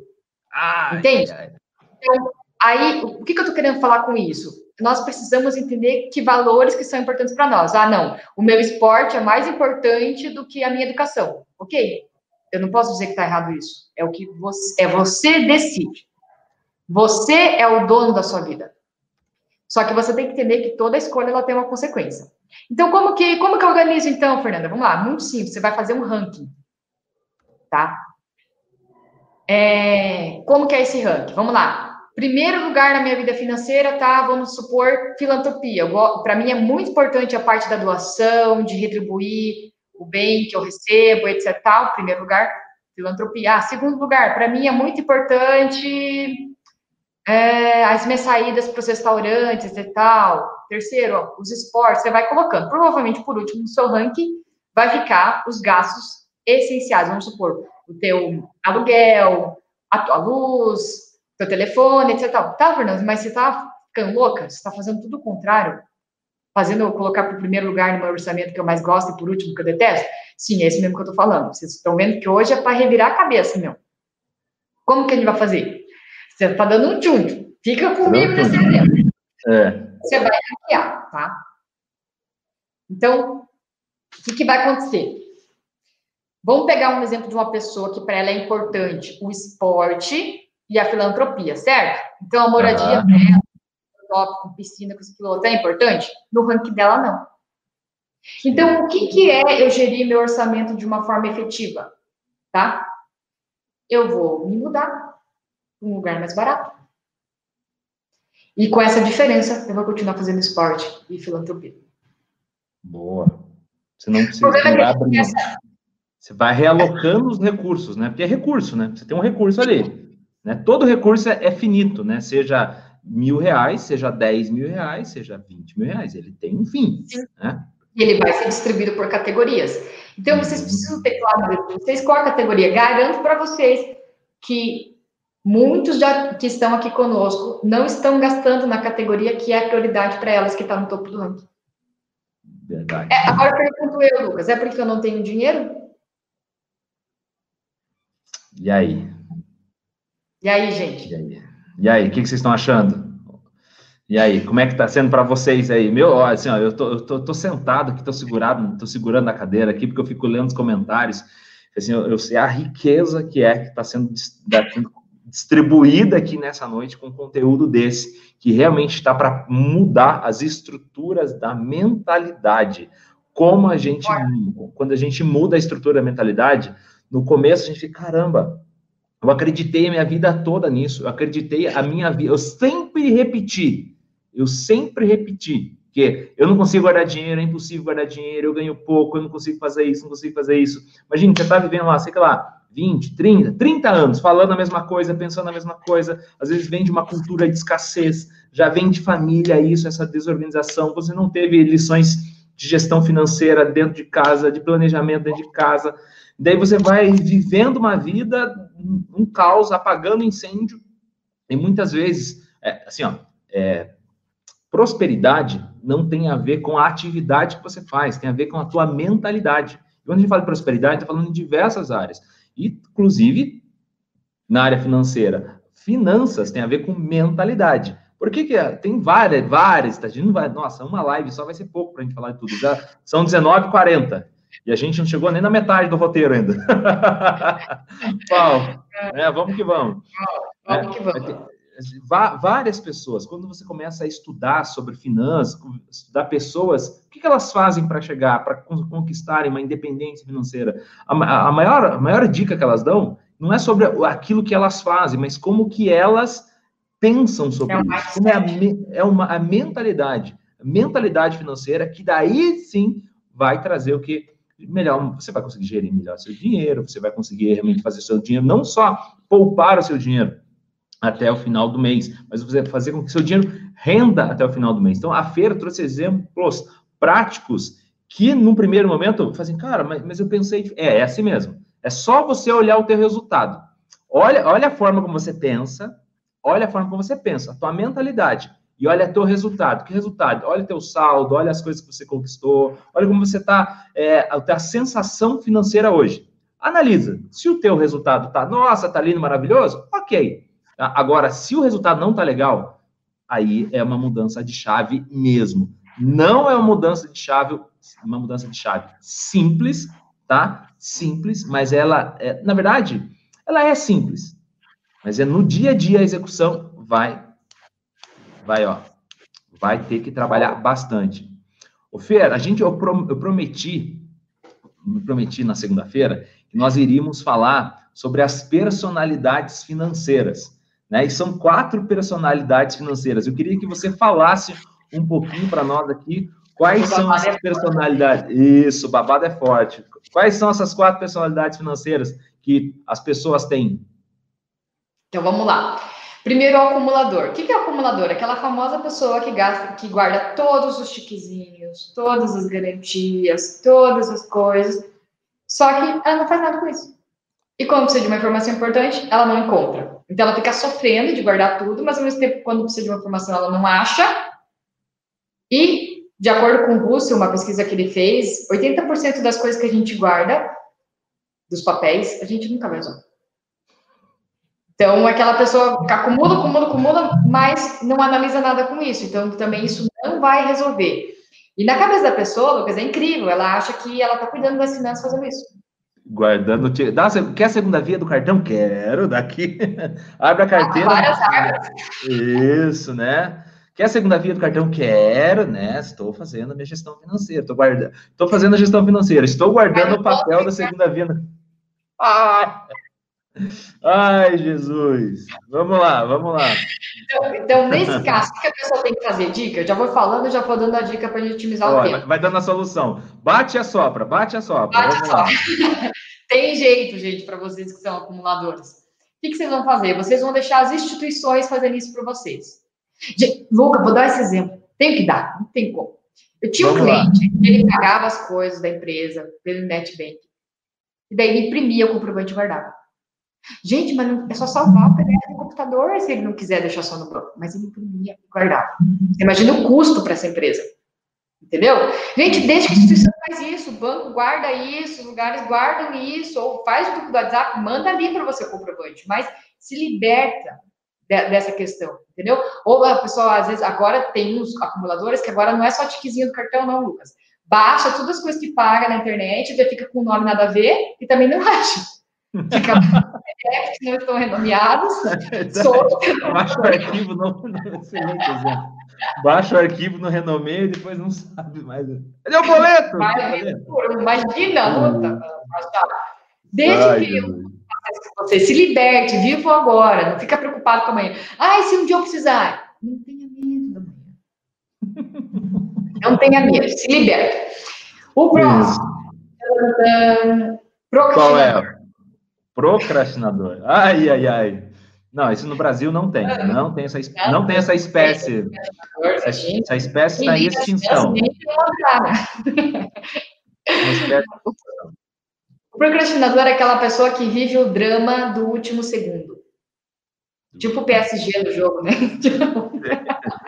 Ah, Entende? Ai. Então, aí, o que, que eu tô querendo falar com isso? Nós precisamos entender que valores que são importantes para nós. Ah, não, o meu esporte é mais importante do que a minha educação. Ok, eu não posso dizer que está errado isso. É o que você, é você decide. Você é o dono da sua vida. Só que você tem que entender que toda escolha ela tem uma consequência. Então, como que, como que eu organizo, então, Fernanda? Vamos lá, muito simples. Você vai fazer um ranking. tá? É, como que é esse ranking? Vamos lá. Primeiro lugar na minha vida financeira tá, vamos supor, filantropia. Para mim é muito importante a parte da doação, de retribuir o bem que eu recebo, etc. Tal. Primeiro lugar, filantropia. Ah, segundo lugar, para mim é muito importante é, as minhas saídas para os restaurantes e tal. Terceiro, ó, os esportes, você vai colocando. Provavelmente, por último, no seu ranking, vai ficar os gastos essenciais. Vamos supor, o teu aluguel, a tua luz, teu telefone, etc. Tá, Fernando, mas você tá ficando louca? Você está fazendo tudo o contrário? Fazendo eu colocar para o primeiro lugar no meu orçamento que eu mais gosto e por último que eu detesto? Sim, é esse mesmo que eu estou falando. Vocês estão vendo que hoje é para revirar a cabeça, meu. Como que a gente vai fazer? Você está dando um tchum. Fica comigo nesse exemplo. É. Você vai hackear, tá? Então, o que, que vai acontecer? Vamos pegar um exemplo de uma pessoa que para ela é importante o esporte e a filantropia, certo? Então, a moradia uhum. para top, com piscina, com esse piloto, é importante? No ranking dela, não. Então, o que, que é eu gerir meu orçamento de uma forma efetiva? Tá? Eu vou me mudar um lugar mais barato. E com essa diferença, eu vou continuar fazendo esporte e filantropia. Boa. Você não precisa é abrir. Essa... Você vai realocando os recursos, né? Porque é recurso, né? Você tem um recurso ali. Né? Todo recurso é, é, finito, né? Seja mil reais, seja dez mil reais, seja vinte mil reais. Ele tem um fim. Né? E ele vai ser distribuído por categorias. Então, vocês uhum. precisam ter claro vocês qual a categoria. Garanto para vocês que muitos já, que estão aqui conosco não estão gastando na categoria que é a prioridade para elas, que está no topo do ranking. Verdade. É, agora pergunto eu, Lucas, é porque eu não tenho dinheiro? E aí? E aí, gente? E aí, e aí o que, vocês estão achando? E aí, como é que tá sendo para vocês aí? Meu, assim, ó, eu tô, eu tô, tô sentado aqui, tô segurado, tô segurando a cadeira aqui, porque eu fico lendo os comentários. Assim, eu, eu sei a riqueza que é que está sendo distribuída aqui nessa noite com conteúdo desse, que realmente está para mudar as estruturas da mentalidade. Como a gente, quando a gente muda a estrutura da mentalidade, no começo a gente fica, caramba, eu acreditei a minha vida toda nisso. Eu acreditei a minha vida. Eu sempre repeti. Eu sempre repeti que eu não consigo guardar dinheiro, é impossível guardar dinheiro, eu ganho pouco, eu não consigo fazer isso, não consigo fazer isso. Imagina, você está vivendo lá, sei lá, 20, 30, 30 anos, falando a mesma coisa, pensando a mesma coisa, às vezes vem de uma cultura de escassez, já vem de família isso, essa desorganização, você não teve lições de gestão financeira dentro de casa, de planejamento dentro de casa, Daí você vai vivendo uma vida, um caos, apagando incêndio. E muitas vezes, é, assim, ó, é, prosperidade não tem a ver com a atividade que você faz, tem a ver com a tua mentalidade. Quando a gente fala de prosperidade, está falando em diversas áreas, inclusive na área financeira. Finanças tem a ver com mentalidade. Por que, que é? tem várias, várias, a gente não vai, nossa, uma live só vai ser pouco para a gente falar de tudo. Já são 19h40. E a gente não chegou nem na metade do roteiro ainda. Paulo, é, vamos que vamos. Vamos que vamos. Várias pessoas, quando você começa a estudar sobre finanças, estudar pessoas, o que, elas fazem para chegar, para conquistarem uma independência financeira? A, a, maior, a maior dica que elas dão não é sobre aquilo que elas fazem, mas como que elas pensam sobre é isso. Como é, a, é uma, a mentalidade, a mentalidade financeira, que daí sim vai trazer o que? melhor, você vai conseguir gerir melhor seu dinheiro, você vai conseguir realmente fazer seu dinheiro, não só poupar o seu dinheiro até o final do mês, mas você fazer com que seu dinheiro renda até o final do mês. Então, a feira trouxe exemplos práticos que, num primeiro momento, fazem, cara, mas, mas eu pensei, é, é assim mesmo. É só você olhar o teu resultado. Olha, olha a forma como você pensa, olha a forma como você pensa, a tua mentalidade e olha teu resultado. Que resultado? Olha teu saldo, olha as coisas que você conquistou, olha como você está, é, a sensação financeira hoje. Analisa. Se o teu resultado tá, nossa, tá lindo, maravilhoso, ok. Agora, se o resultado não tá legal, aí é uma mudança de chave mesmo. Não é uma mudança de chave, uma mudança de chave simples, tá? Simples, mas ela, é, na verdade, ela é simples. Mas é no dia a dia a execução vai vai, ó, vai ter que trabalhar bastante. Ô, Fer, a gente, eu, prometi, me prometi na segunda-feira, nós iríamos falar sobre as personalidades financeiras. Né? E são quatro personalidades financeiras. Eu queria que você falasse um pouquinho para nós aqui quais são essas é personalidades. Isso, babado é forte. Quais são essas quatro personalidades financeiras que as pessoas têm? Então vamos lá. Primeiro, o acumulador. O que é o acumulador? Aquela famosa pessoa que, gasta, que guarda todos os chiquezinhos, todas as garantias, todas as coisas, só que ela não faz nada com isso. E quando precisa de uma informação importante, ela não encontra. Então ela fica sofrendo de guardar tudo, mas ao mesmo tempo, quando precisa de uma informação, ela não acha. E, de acordo com o Russell, uma pesquisa que ele fez, 80% das coisas que a gente guarda, dos papéis, a gente nunca vai usar. Então, aquela pessoa acumula, acumula, acumula, mas não analisa nada com isso. Então, também isso não vai resolver. E na cabeça da pessoa, Lucas, é incrível. Ela acha que ela está cuidando das finanças fazendo isso. Guardando. Dá, quer a segunda via do cartão? Quero, daqui. Abre a carteira. Várias. Isso, né? Quer a segunda via do cartão? Quero, né? Estou fazendo a minha gestão financeira. Estou guardando. Estou fazendo a gestão financeira. Estou guardando o papel da segunda via. Ah! Ai, Jesus. Vamos lá, vamos lá. Então, então, nesse caso, o que a pessoa tem que fazer? Dica? Eu já vou falando, já vou dando a dica para a gente otimizar Olha, o tempo. Vai dando a solução. Bate a sopra, bate a sopra. Bate a sopra. tem jeito, gente, para vocês que são acumuladores. O que, que, vocês vão fazer? Vocês vão deixar as instituições fazendo isso para vocês. Luca, vou dar esse exemplo. Tenho que dar, não tem como. Eu tinha Vamos um cliente, lá. ele pagava as coisas da empresa pelo NetBank. E daí ele imprimia o comprovante e guardava. Gente, mas é só salvar o PDF no computador se ele não quiser deixar só no banco. Mas ele imprimia e guardava. Imagina o custo para essa empresa. Entendeu? Gente, desde que a instituição faz isso, o banco guarda isso, lugares guardam isso, ou faz o grupo do WhatsApp, manda ali para você o comprovante, mas se liberta de, dessa questão, entendeu? Ou a pessoa, às vezes, agora tem os acumuladores que agora não é só tiquezinho do cartão, não, Lucas. Baixa todas as coisas que paga na internet, já fica com o nome nada a ver e também não acha. Fica PDFs que não estão renomeados. Baixa o arquivo, não, não excelente exemplo. Baixa o arquivo no renome e depois não sabe mais. Cadê o boleto? imagina a luta. Desde Ai, que você se liberte, vivo agora, não fica preocupado com amanhã. Ai, se um dia eu precisar. Não tenha medo da manhã. Não tenha medo, se liberte. O próximo. Qual é? Procrastinador. Ai, ai, ai. Não, isso no Brasil não tem. Não tem essa, não tem essa espécie. Essa, essa espécie está em extinção. O procrastinador é aquela pessoa que vive o drama do último segundo. Tipo o PSG no jogo, né?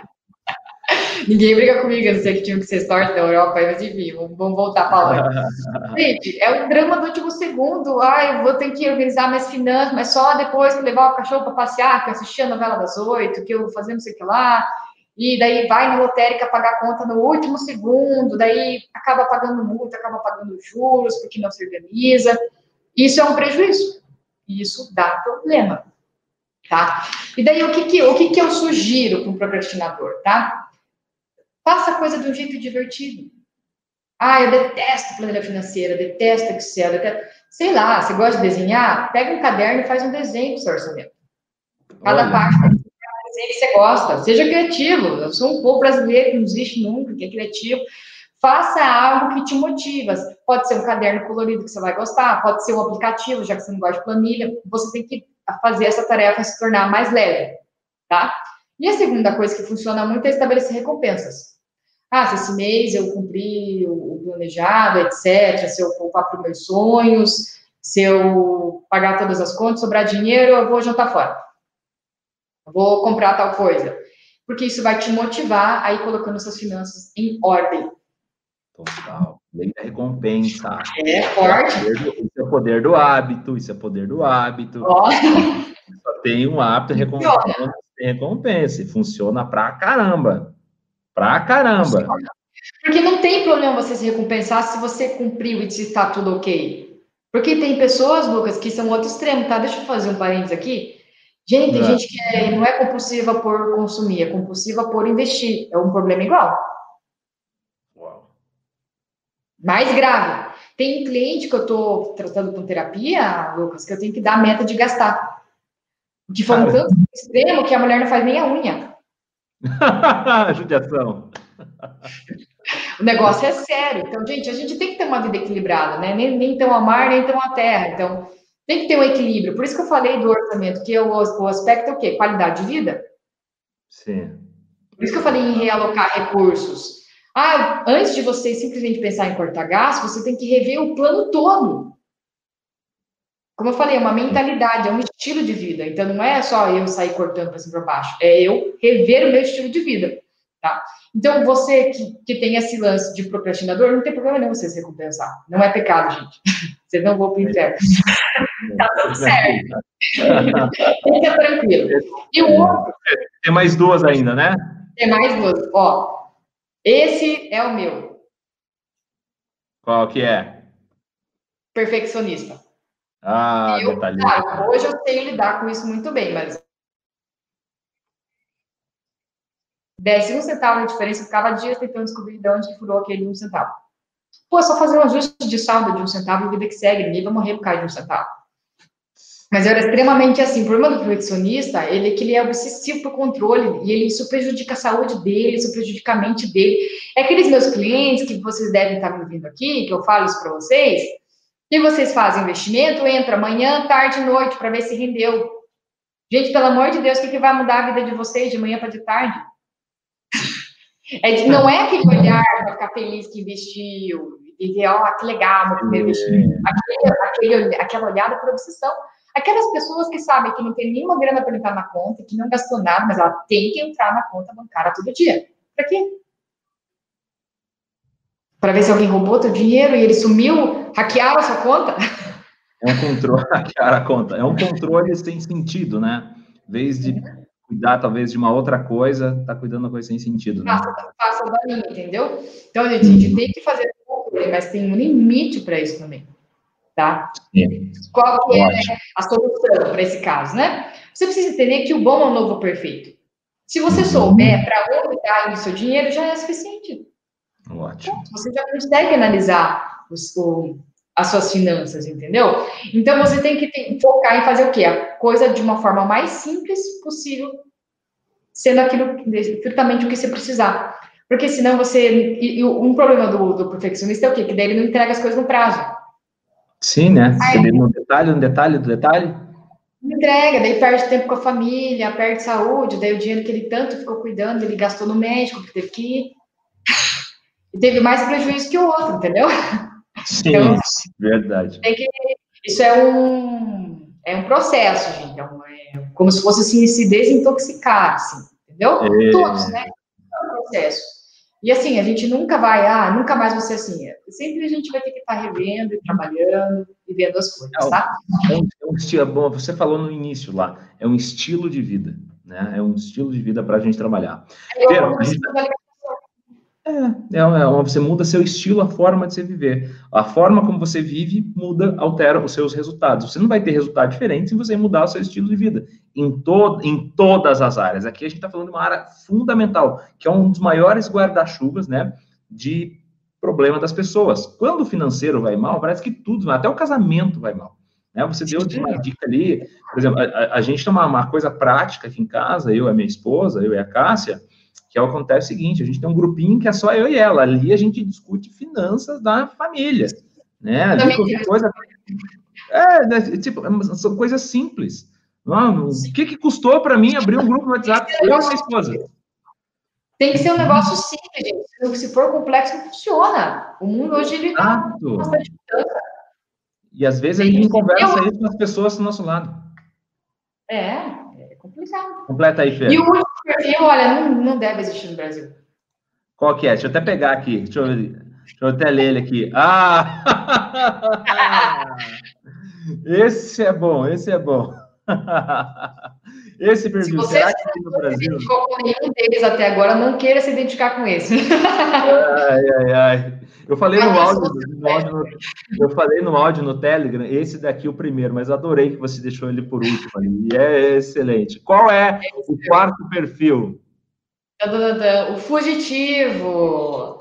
Ninguém briga comigo, eu não sei que tinha que ser sorte da Europa, mas enfim, vamos voltar falando. Gente, é o drama do último segundo. Ah, eu vou ter que organizar minhas finanças, mas só depois que levar o cachorro para passear, que eu assisti a novela das oito, que eu vou fazer não sei o que lá. E daí vai na lotérica pagar a conta no último segundo, daí acaba pagando multa, acaba pagando juros, porque não se organiza. Isso é um prejuízo. Isso dá problema. Tá? E daí, o que, que, o que, que eu sugiro para um procrastinador, tá? Faça a coisa de um jeito divertido. Ah, eu detesto planilha financeira, detesto Excel, detesto... sei lá, você gosta de desenhar? Pega um caderno e faz um desenho do seu orçamento. Cada Olha. parte um desenho que você gosta. Seja criativo. Eu sou um povo brasileiro que não existe nunca, que é criativo. Faça algo que te motiva. Pode ser um caderno colorido que você vai gostar, pode ser um aplicativo, já que você não gosta de planilha. Você tem que fazer essa tarefa se tornar mais leve, tá? E a segunda coisa que funciona muito é estabelecer recompensas. Ah, se esse mês eu cumpri o planejado, etc., se eu poupar para os meus sonhos, se eu pagar todas as contas, sobrar dinheiro, eu vou jantar fora. Eu vou comprar tal coisa. Porque isso vai te motivar a ir colocando suas finanças em ordem. Total. Lei da recompensa. É forte. Isso é o poder do hábito, isso é o poder do hábito. Oh. Só tem um hábito recompensa, recompensa. Funciona pra caramba. Pra caramba. Porque não tem problema você se recompensar se você cumpriu e se está tudo ok. Porque tem pessoas, Lucas, que são outro extremo, tá? Deixa eu fazer um parênteses aqui. Gente, tem é. gente que é, não é compulsiva por consumir, é compulsiva por investir. É um problema igual. Uau. Mais grave. Tem cliente que eu estou tratando com terapia, Lucas, que eu tenho que dar a meta de gastar. Que foi um tanto extremo que a mulher não faz nem a unha. Judiação. O negócio é sério. Então, gente, a gente tem que ter uma vida equilibrada, né? Nem, nem tão a mar, nem tão a terra. Então, tem que ter um equilíbrio. Por isso que eu falei do orçamento, que é o, o aspecto é o quê? Qualidade de vida. Sim. Por isso que eu falei em realocar recursos. Ah, antes de você simplesmente pensar em cortar gasto, você tem que rever o plano todo. Como eu falei, é uma mentalidade, é um estilo de vida. Então, não é só eu sair cortando para cima para baixo, é eu rever o meu estilo de vida. Tá? Então, você que, que tem esse lance de procrastinador, não tem problema nenhum você se recompensar. Não é pecado, gente. Vocês não vão para o inferno. tá tudo certo. Fica tranquilo. E o outro. Tem mais duas ainda, né? Tem mais duas. Ó, esse é o meu. Qual que é? Perfeccionista. Ah, eu, Claro, hoje eu sei lidar com isso muito bem, mas um centavo de diferença, eu ficava dias tentando descobrir de onde furou aquele um centavo. Pô, é só fazer um ajuste de saldo de um centavo e vida que segue, ninguém vai morrer por causa de um centavo. Mas eu era extremamente assim, o problema do perfeccionista, ele é que ele é obsessivo por controle, e ele, isso prejudica a saúde dele, isso prejudica a mente dele. É aqueles meus clientes que vocês devem estar me ouvindo aqui, que eu falo isso para vocês, que vocês fazem investimento, entra manhã, tarde e noite para ver se rendeu. Gente, pelo amor de Deus, o que, que vai mudar a vida de vocês de manhã para de tarde? É de, não é aquele olhar para ficar feliz que investiu, e ver, ó, oh, que legal, meu primeiro investimento. Aquele, aquele, aquela olhada por obsessão. Aquelas pessoas que sabem que não tem nenhuma grana para entrar na conta, que não gastou nada, mas ela tem que entrar na conta bancária todo dia. Para quê? Para ver se alguém roubou teu dinheiro e ele sumiu, hackearam a sua conta? É um controle, hackear a conta. É um controle sem sentido, né? Em vez de cuidar, talvez, de uma outra coisa, tá cuidando uma coisa sem sentido, né? Passa, passa da linha, entendeu? Então, gente, a gente tem que fazer controle, mas tem um limite para isso também tá? Sim. Qual é a solução para esse caso, né? Você precisa entender que o bom é o novo perfeito. Se você uhum. souber para onde está o seu dinheiro, já é suficiente. Ótimo. Então, você já consegue analisar os, o, as suas finanças, entendeu? Então, você tem que ter, focar em fazer o quê? A coisa de uma forma mais simples possível, sendo aquilo, estritamente o que você precisar. Porque senão você... E, e um problema do, do perfeccionista é o quê? Que daí ele não entrega as coisas no prazo. Sim, né? Aí, no detalhe, no detalhe do detalhe. Entrega, daí perde tempo com a família, perde saúde, daí o dinheiro que ele tanto ficou cuidando, ele gastou no médico, que teve que ir. E teve mais prejuízo que o outro, entendeu? Sim, então, verdade. Que, isso é um, é um processo, gente. É, um, é como se fosse assim, se desintoxicar, assim, entendeu? É... Todos, né? É um processo. E assim, a gente nunca vai, ah, nunca mais vai ser assim. Sempre a gente vai ter que estar revendo e trabalhando e vendo as coisas, tá? É um, é um estilo, bom, você falou no início lá, é um estilo de vida, né? É um estilo de vida para a gente trabalhar. É, Pero, a gente, é, é, é, você muda seu estilo, a forma de você viver. A forma como você vive muda, altera os seus resultados. Você não vai ter resultado diferente se você mudar o seu estilo de vida em, to em todas as áreas. Aqui a gente está falando de uma área fundamental, que é um dos maiores guarda-chuvas, né, de problema das pessoas. Quando o financeiro vai mal, parece que tudo, até o casamento vai mal. Né? Você deu uma dica ali, por exemplo, a, a gente tem uma, uma coisa prática aqui em casa, eu e a minha esposa, eu e a Cássia, que acontece o seguinte, a gente tem um grupinho que é só eu e ela, ali a gente discute finanças da família, né? Ali qualquer coisa... É, né, tipo, são coisas simples. Não, o que, que custou para mim abrir um grupo no WhatsApp? Eu e minha esposa. Tem que ser um negócio simples, gente. Se for complexo, não funciona. O mundo hoje ele está bastante E às vezes a gente conversa isso com as pessoas do nosso lado. É, é complicado. Completa aí, Fê. E o último perfil, olha, não, não deve existir no Brasil. Qual que é? Deixa eu até pegar aqui. Deixa eu, deixa eu até ler ele aqui. Ah! esse é bom, esse é bom. esse perfil, se será que tem no Brasil? Se com nenhum deles até agora, não queira se identificar com esse. ai, ai, ai. Eu falei no áudio, no áudio no, eu falei no áudio no Telegram, esse daqui é o primeiro, mas adorei que você deixou ele por último. E é excelente. Qual é o quarto perfil? O fugitivo.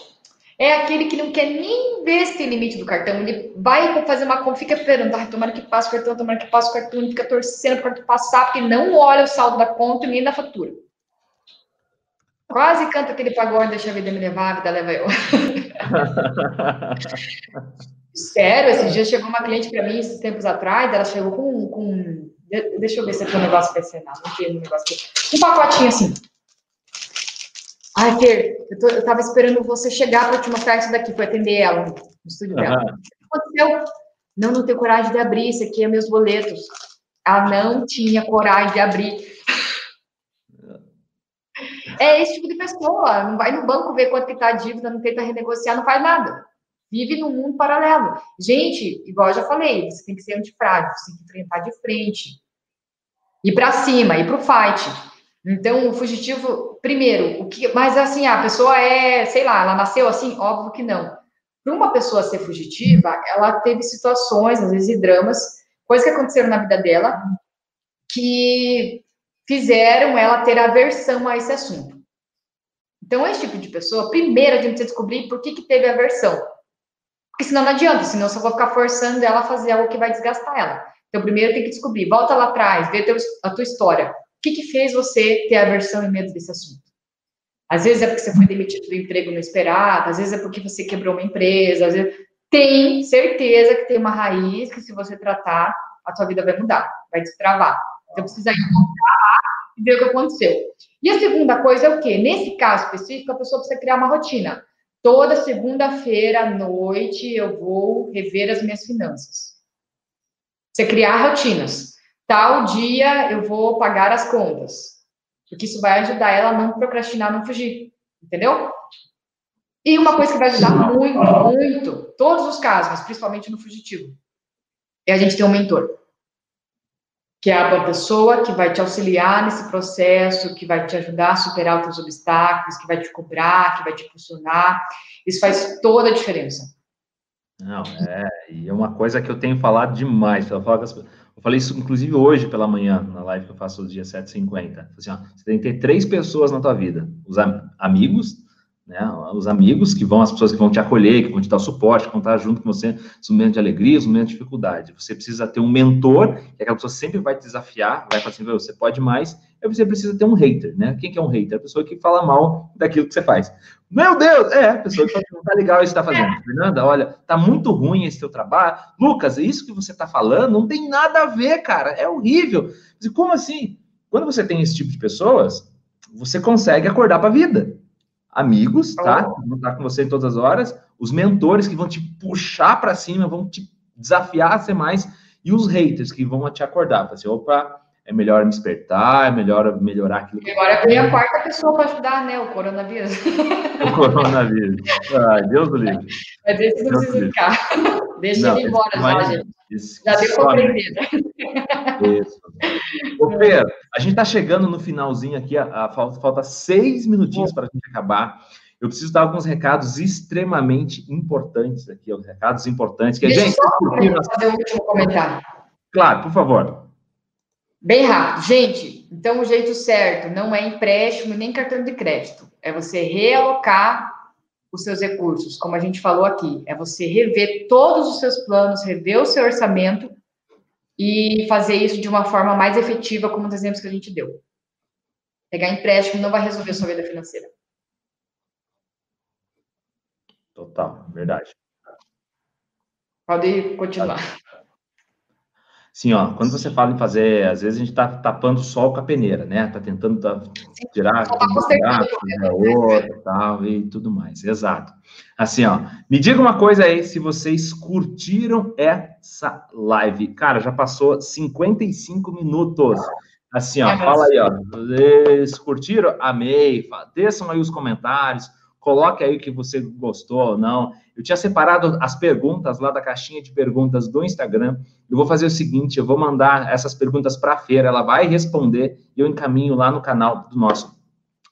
é aquele que não quer nem ver se tem limite do cartão. Ele vai fazer uma compra, fica esperando, ah, tomara que passe o cartão, tomara que passe o cartão, ele fica torcendo para o cartão passar, porque não olha o saldo da conta e nem da fatura. Quase canta aquele pagode, deixa a vida me levar, a vida leva eu. Sério, esses dias chegou uma cliente para mim, esses tempos atrás, ela chegou com, com deixa eu ver se aqui o um negócio vai ser nada, não tem um negócio aqui. Um pacotinho assim. Ai, Fer, eu, tô, eu tava esperando você chegar para te mostrar isso daqui, para atender ela no estúdio dela. Uhum. O que aconteceu? Não, não tenho coragem de abrir, isso aqui é meus boletos. Ela não tinha coragem de abrir. É esse tipo de pessoa. Não vai no banco ver quanto que tá a dívida, não tenta renegociar, não faz nada. Vive num mundo paralelo. Gente, igual eu já falei, você tem que ser antifrágil, você tem que enfrentar de frente. Ir para cima, ir para o fight. Então, o fugitivo, primeiro, o que, mas assim, a pessoa é, sei lá, ela nasceu assim? Óbvio que não. Para uma pessoa ser fugitiva, ela teve situações, às vezes, e dramas, coisas que aconteceram na vida dela, que fizeram ela ter aversão a esse assunto. Então, esse tipo de pessoa, primeiro a gente precisa descobrir por que, que teve aversão. Porque senão não adianta, senão só vou ficar forçando ela a fazer algo que vai desgastar ela. Então, primeiro tem que descobrir, volta lá atrás, vê a tua história que, que fez você ter aversão e medo desse assunto? Às vezes é porque você foi demitido do emprego não esperado, às vezes é porque você quebrou uma empresa, às vezes... Tem certeza que tem uma raiz que se você tratar, a sua vida vai mudar, vai destravar. Então precisa encontrar e ver o que aconteceu. E a segunda coisa é o quê? Nesse caso específico, a pessoa precisa criar uma rotina. Toda segunda-feira à noite eu vou rever as minhas finanças. Você criar rotinas tal dia eu vou pagar as contas. Porque isso vai ajudar ela a não procrastinar, não fugir. Entendeu? E uma coisa que vai ajudar muito, muito, todos os casos, mas principalmente no fugitivo, é a gente ter um mentor. Que é a pessoa que vai te auxiliar nesse processo, que vai te ajudar a superar os obstáculos, que vai te cobrar, que vai te impulsionar. Isso faz toda a diferença. Não, é, e é uma coisa que eu tenho falado demais. Eu falo eu falei isso, inclusive, hoje pela manhã, na live que eu faço os dias 7h50. Assim, ó, você tem que ter três pessoas na tua vida. Os am amigos, né? Os amigos que vão, as pessoas que vão te acolher, que vão te dar suporte, que vão estar junto com você nos momentos de alegria, nos momentos de dificuldade. Você precisa ter um mentor, que aquela pessoa sempre vai te desafiar, vai falar assim, você pode mais, e você precisa ter um hater, né? Quem que é um hater? A pessoa que fala mal daquilo que você faz. Meu Deus, é, a pessoa que fala, não tá legal isso que está fazendo. Fernanda, olha, tá muito ruim esse teu trabalho. Lucas, isso que você está falando não tem nada a ver, cara, é horrível. Como assim? Quando você tem esse tipo de pessoas, você consegue acordar para a vida. Amigos, tá? Oh. Vão estar com você em todas as horas. Os mentores que vão te puxar para cima, vão te desafiar a ser mais. E os haters que vão te acordar. Assim, opa, é melhor me despertar, é melhor melhorar aquilo. E agora vem a quarta pessoa para ajudar, né? O coronavírus. O coronavírus. Ai, Deus do livre. Mas esse não precisa ficar. Deixa não, ele embora, já, gente. Já deu aprender, né? Isso. Ô, Pedro, a gente está chegando no finalzinho aqui, a, a falta, falta seis minutinhos para a gente acabar. Eu preciso dar alguns recados extremamente importantes aqui, os recados importantes que Deixa a gente. Só fazer o último comentário. Claro, por favor. Bem rápido. Gente, então o jeito certo não é empréstimo nem cartão de crédito. É você realocar os seus recursos, como a gente falou aqui. É você rever todos os seus planos, rever o seu orçamento e fazer isso de uma forma mais efetiva, como os exemplos que a gente deu. Pegar empréstimo não vai resolver a sua vida financeira. Total, verdade. Pode continuar. Sim, ó, quando você fala em fazer, às vezes a gente está tapando o sol com a peneira, né? Está tentando tá, tirar né? outra, tal e tudo mais. Exato. Assim, ó, me diga uma coisa aí, se vocês curtiram essa live. Cara, já passou 55 minutos. Assim, ó, fala aí, ó. Vocês curtiram? Amei. Desçam aí os comentários coloque aí o que você gostou ou não. Eu tinha separado as perguntas lá da caixinha de perguntas do Instagram. Eu vou fazer o seguinte: eu vou mandar essas perguntas para a feira, ela vai responder e eu encaminho lá no canal do nosso,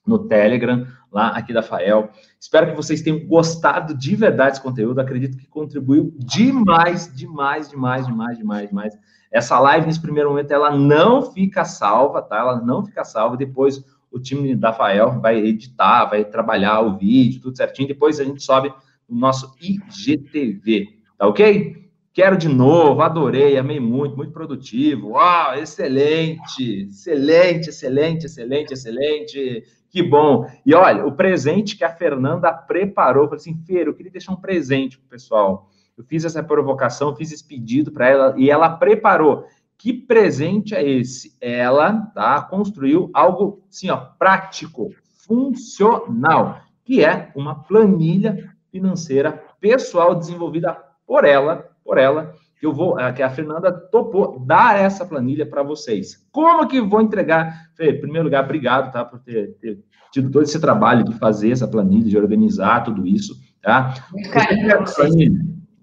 no Telegram, lá aqui da Fael. Espero que vocês tenham gostado de verdade desse conteúdo. Acredito que contribuiu demais, demais, demais, demais, demais, demais. Essa live, nesse primeiro momento, ela não fica salva, tá? Ela não fica salva. Depois o time da Fael vai editar, vai trabalhar o vídeo, tudo certinho. Depois a gente sobe no nosso IGTV, tá ok? Quero de novo, adorei, amei muito, muito produtivo. Uau, excelente, excelente, excelente, excelente, excelente. Que bom. E olha, o presente que a Fernanda preparou, falei assim, Feira, eu queria deixar um presente pro pessoal. Eu fiz essa provocação, fiz esse pedido para ela e ela preparou. Que presente é esse? Ela, tá, construiu algo assim, ó, prático, funcional, que é uma planilha financeira pessoal desenvolvida por ela, por ela, que eu vou, que a Fernanda topou dar essa planilha para vocês. Como que vou entregar? Fê, em primeiro lugar, obrigado, tá, por ter, ter, tido todo esse trabalho de fazer essa planilha, de organizar tudo isso, tá? Você, quer,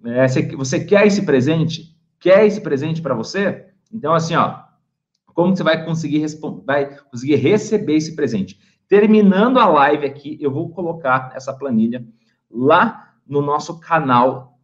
é, você, você quer esse presente? Quer esse presente para você? Então, assim, ó, como você vai conseguir, vai conseguir receber esse presente? Terminando a live aqui, eu vou colocar essa planilha lá no nosso canal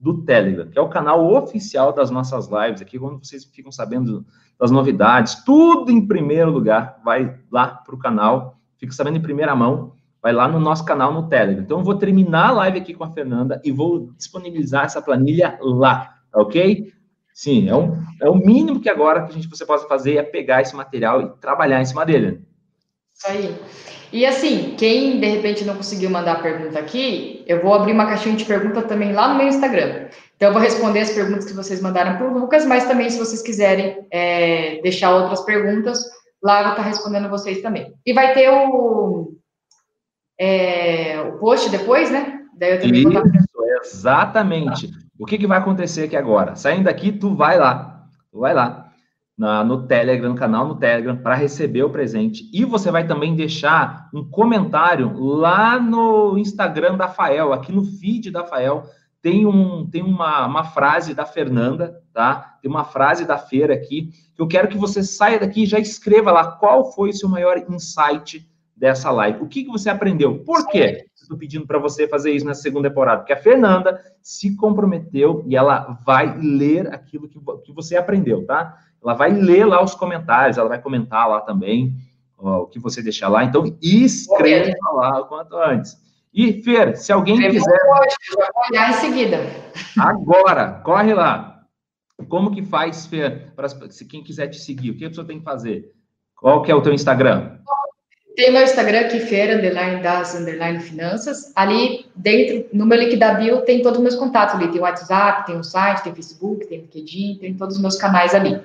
do Telegram, que é o canal oficial das nossas lives aqui, quando vocês ficam sabendo das novidades, tudo em primeiro lugar, vai lá para o canal, fica sabendo em primeira mão, vai lá no nosso canal no Telegram. Então, eu vou terminar a live aqui com a Fernanda e vou disponibilizar essa planilha lá, ok? Sim, é, um, é o mínimo que agora que a gente, você possa fazer é pegar esse material e trabalhar em cima dele. Isso aí. E assim, quem de repente não conseguiu mandar a pergunta aqui, eu vou abrir uma caixinha de pergunta também lá no meu Instagram. Então, eu vou responder as perguntas que vocês mandaram para o Lucas, mas também, se vocês quiserem é, deixar outras perguntas, lá eu vou estar respondendo vocês também. E vai ter o, é, o post depois, né? Daí eu também Isso, vou exatamente. O que, que vai acontecer aqui agora? Saindo daqui, tu vai lá, tu vai lá na, no Telegram, no canal no Telegram, para receber o presente. E você vai também deixar um comentário lá no Instagram da Fael, aqui no feed da Fael. Tem, um, tem uma, uma frase da Fernanda, tá? Tem uma frase da feira aqui, que eu quero que você saia daqui e já escreva lá qual foi o seu maior insight dessa live. O que, que você aprendeu? Por quê? Estou pedindo para você fazer isso na segunda temporada, porque a Fernanda se comprometeu e ela vai ler aquilo que, que você aprendeu, tá? Ela vai ler lá os comentários, ela vai comentar lá também ó, o que você deixar lá. Então, escreva lá o quanto antes. E, Fer, se alguém quiser. Vou olhar em seguida. Agora, corre lá. Como que faz, Fer, para se quem quiser te seguir? O que a pessoa tem que fazer? Qual que é o teu Instagram? Tem meu Instagram aqui, Feira, underline das, underline finanças. Ali dentro, no meu link da bio, tem todos os meus contatos ali. Tem o WhatsApp, tem o site, tem o Facebook, tem o LinkedIn, tem todos os meus canais ali.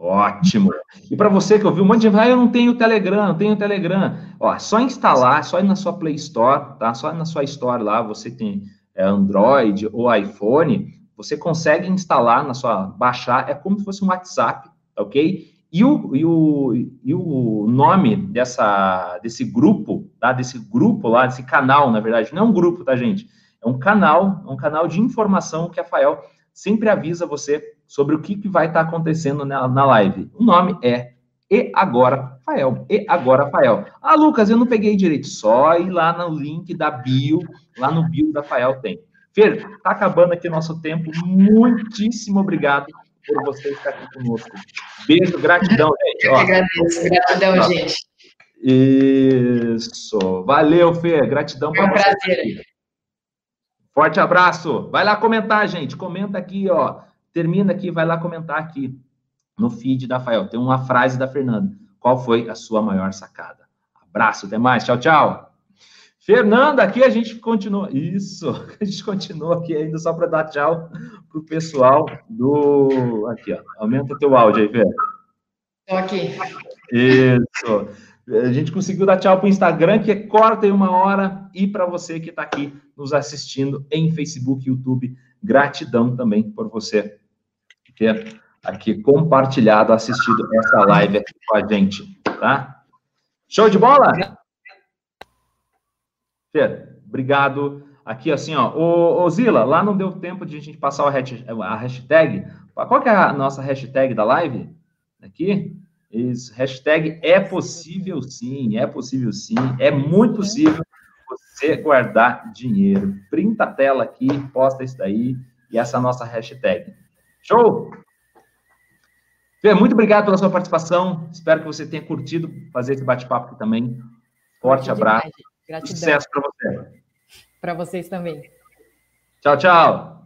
Ótimo. E para você que ouviu um monte de gente, ah, eu não tenho Telegram, não tenho Telegram. Ó, só instalar, só ir na sua Play Store, tá? Só na sua Store lá, você tem é, Android ou iPhone, você consegue instalar na sua, baixar, é como se fosse um WhatsApp, ok? E o, e o, e o nome dessa, desse grupo, tá? Desse grupo lá, desse canal, na verdade, não é um grupo, tá, gente? É um canal, é um canal de informação que a Fael sempre avisa você sobre o que, que vai estar tá acontecendo na, na live. O nome é E Agora Fael. E Agora Fael. Ah, Lucas, eu não peguei direito. Só ir lá no link da bio, lá no bio da Fael tem. Fer, tá acabando aqui o nosso tempo. Muitíssimo obrigado por você estar aqui conosco. Beijo, gratidão, gente. Eu que agradeço, gratidão, gente. Isso. Valeu, Fê. Gratidão. É um prazer. Forte abraço. Vai lá comentar, gente. Comenta aqui, ó. Termina aqui, vai lá comentar aqui no feed da Fael. Tem uma frase da Fernanda. Qual foi a sua maior sacada? Abraço, até mais. Tchau, tchau. Fernanda, aqui a gente continua. Isso, a gente continua aqui ainda só para dar tchau para o pessoal do. Aqui, ó. Aumenta o teu áudio aí, Fê. Estou aqui. Isso. A gente conseguiu dar tchau para o Instagram, que é corta em uma hora, e para você que está aqui nos assistindo em Facebook, YouTube, gratidão também por você ter aqui compartilhado, assistido essa live aqui com a gente, tá? Show de bola? Fer, obrigado. Aqui, assim, ó, ô, ô, Zila, lá não deu tempo de a gente passar a hashtag. Qual que é a nossa hashtag da live? Aqui? Isso, hashtag é possível sim, é possível sim, é muito possível você guardar dinheiro. Printa a tela aqui, posta isso daí e essa é a nossa hashtag. Show? Fê, muito obrigado pela sua participação. Espero que você tenha curtido fazer esse bate-papo aqui também. Forte abraço. Gratidão. Sucesso para você. Para vocês também. Tchau, tchau.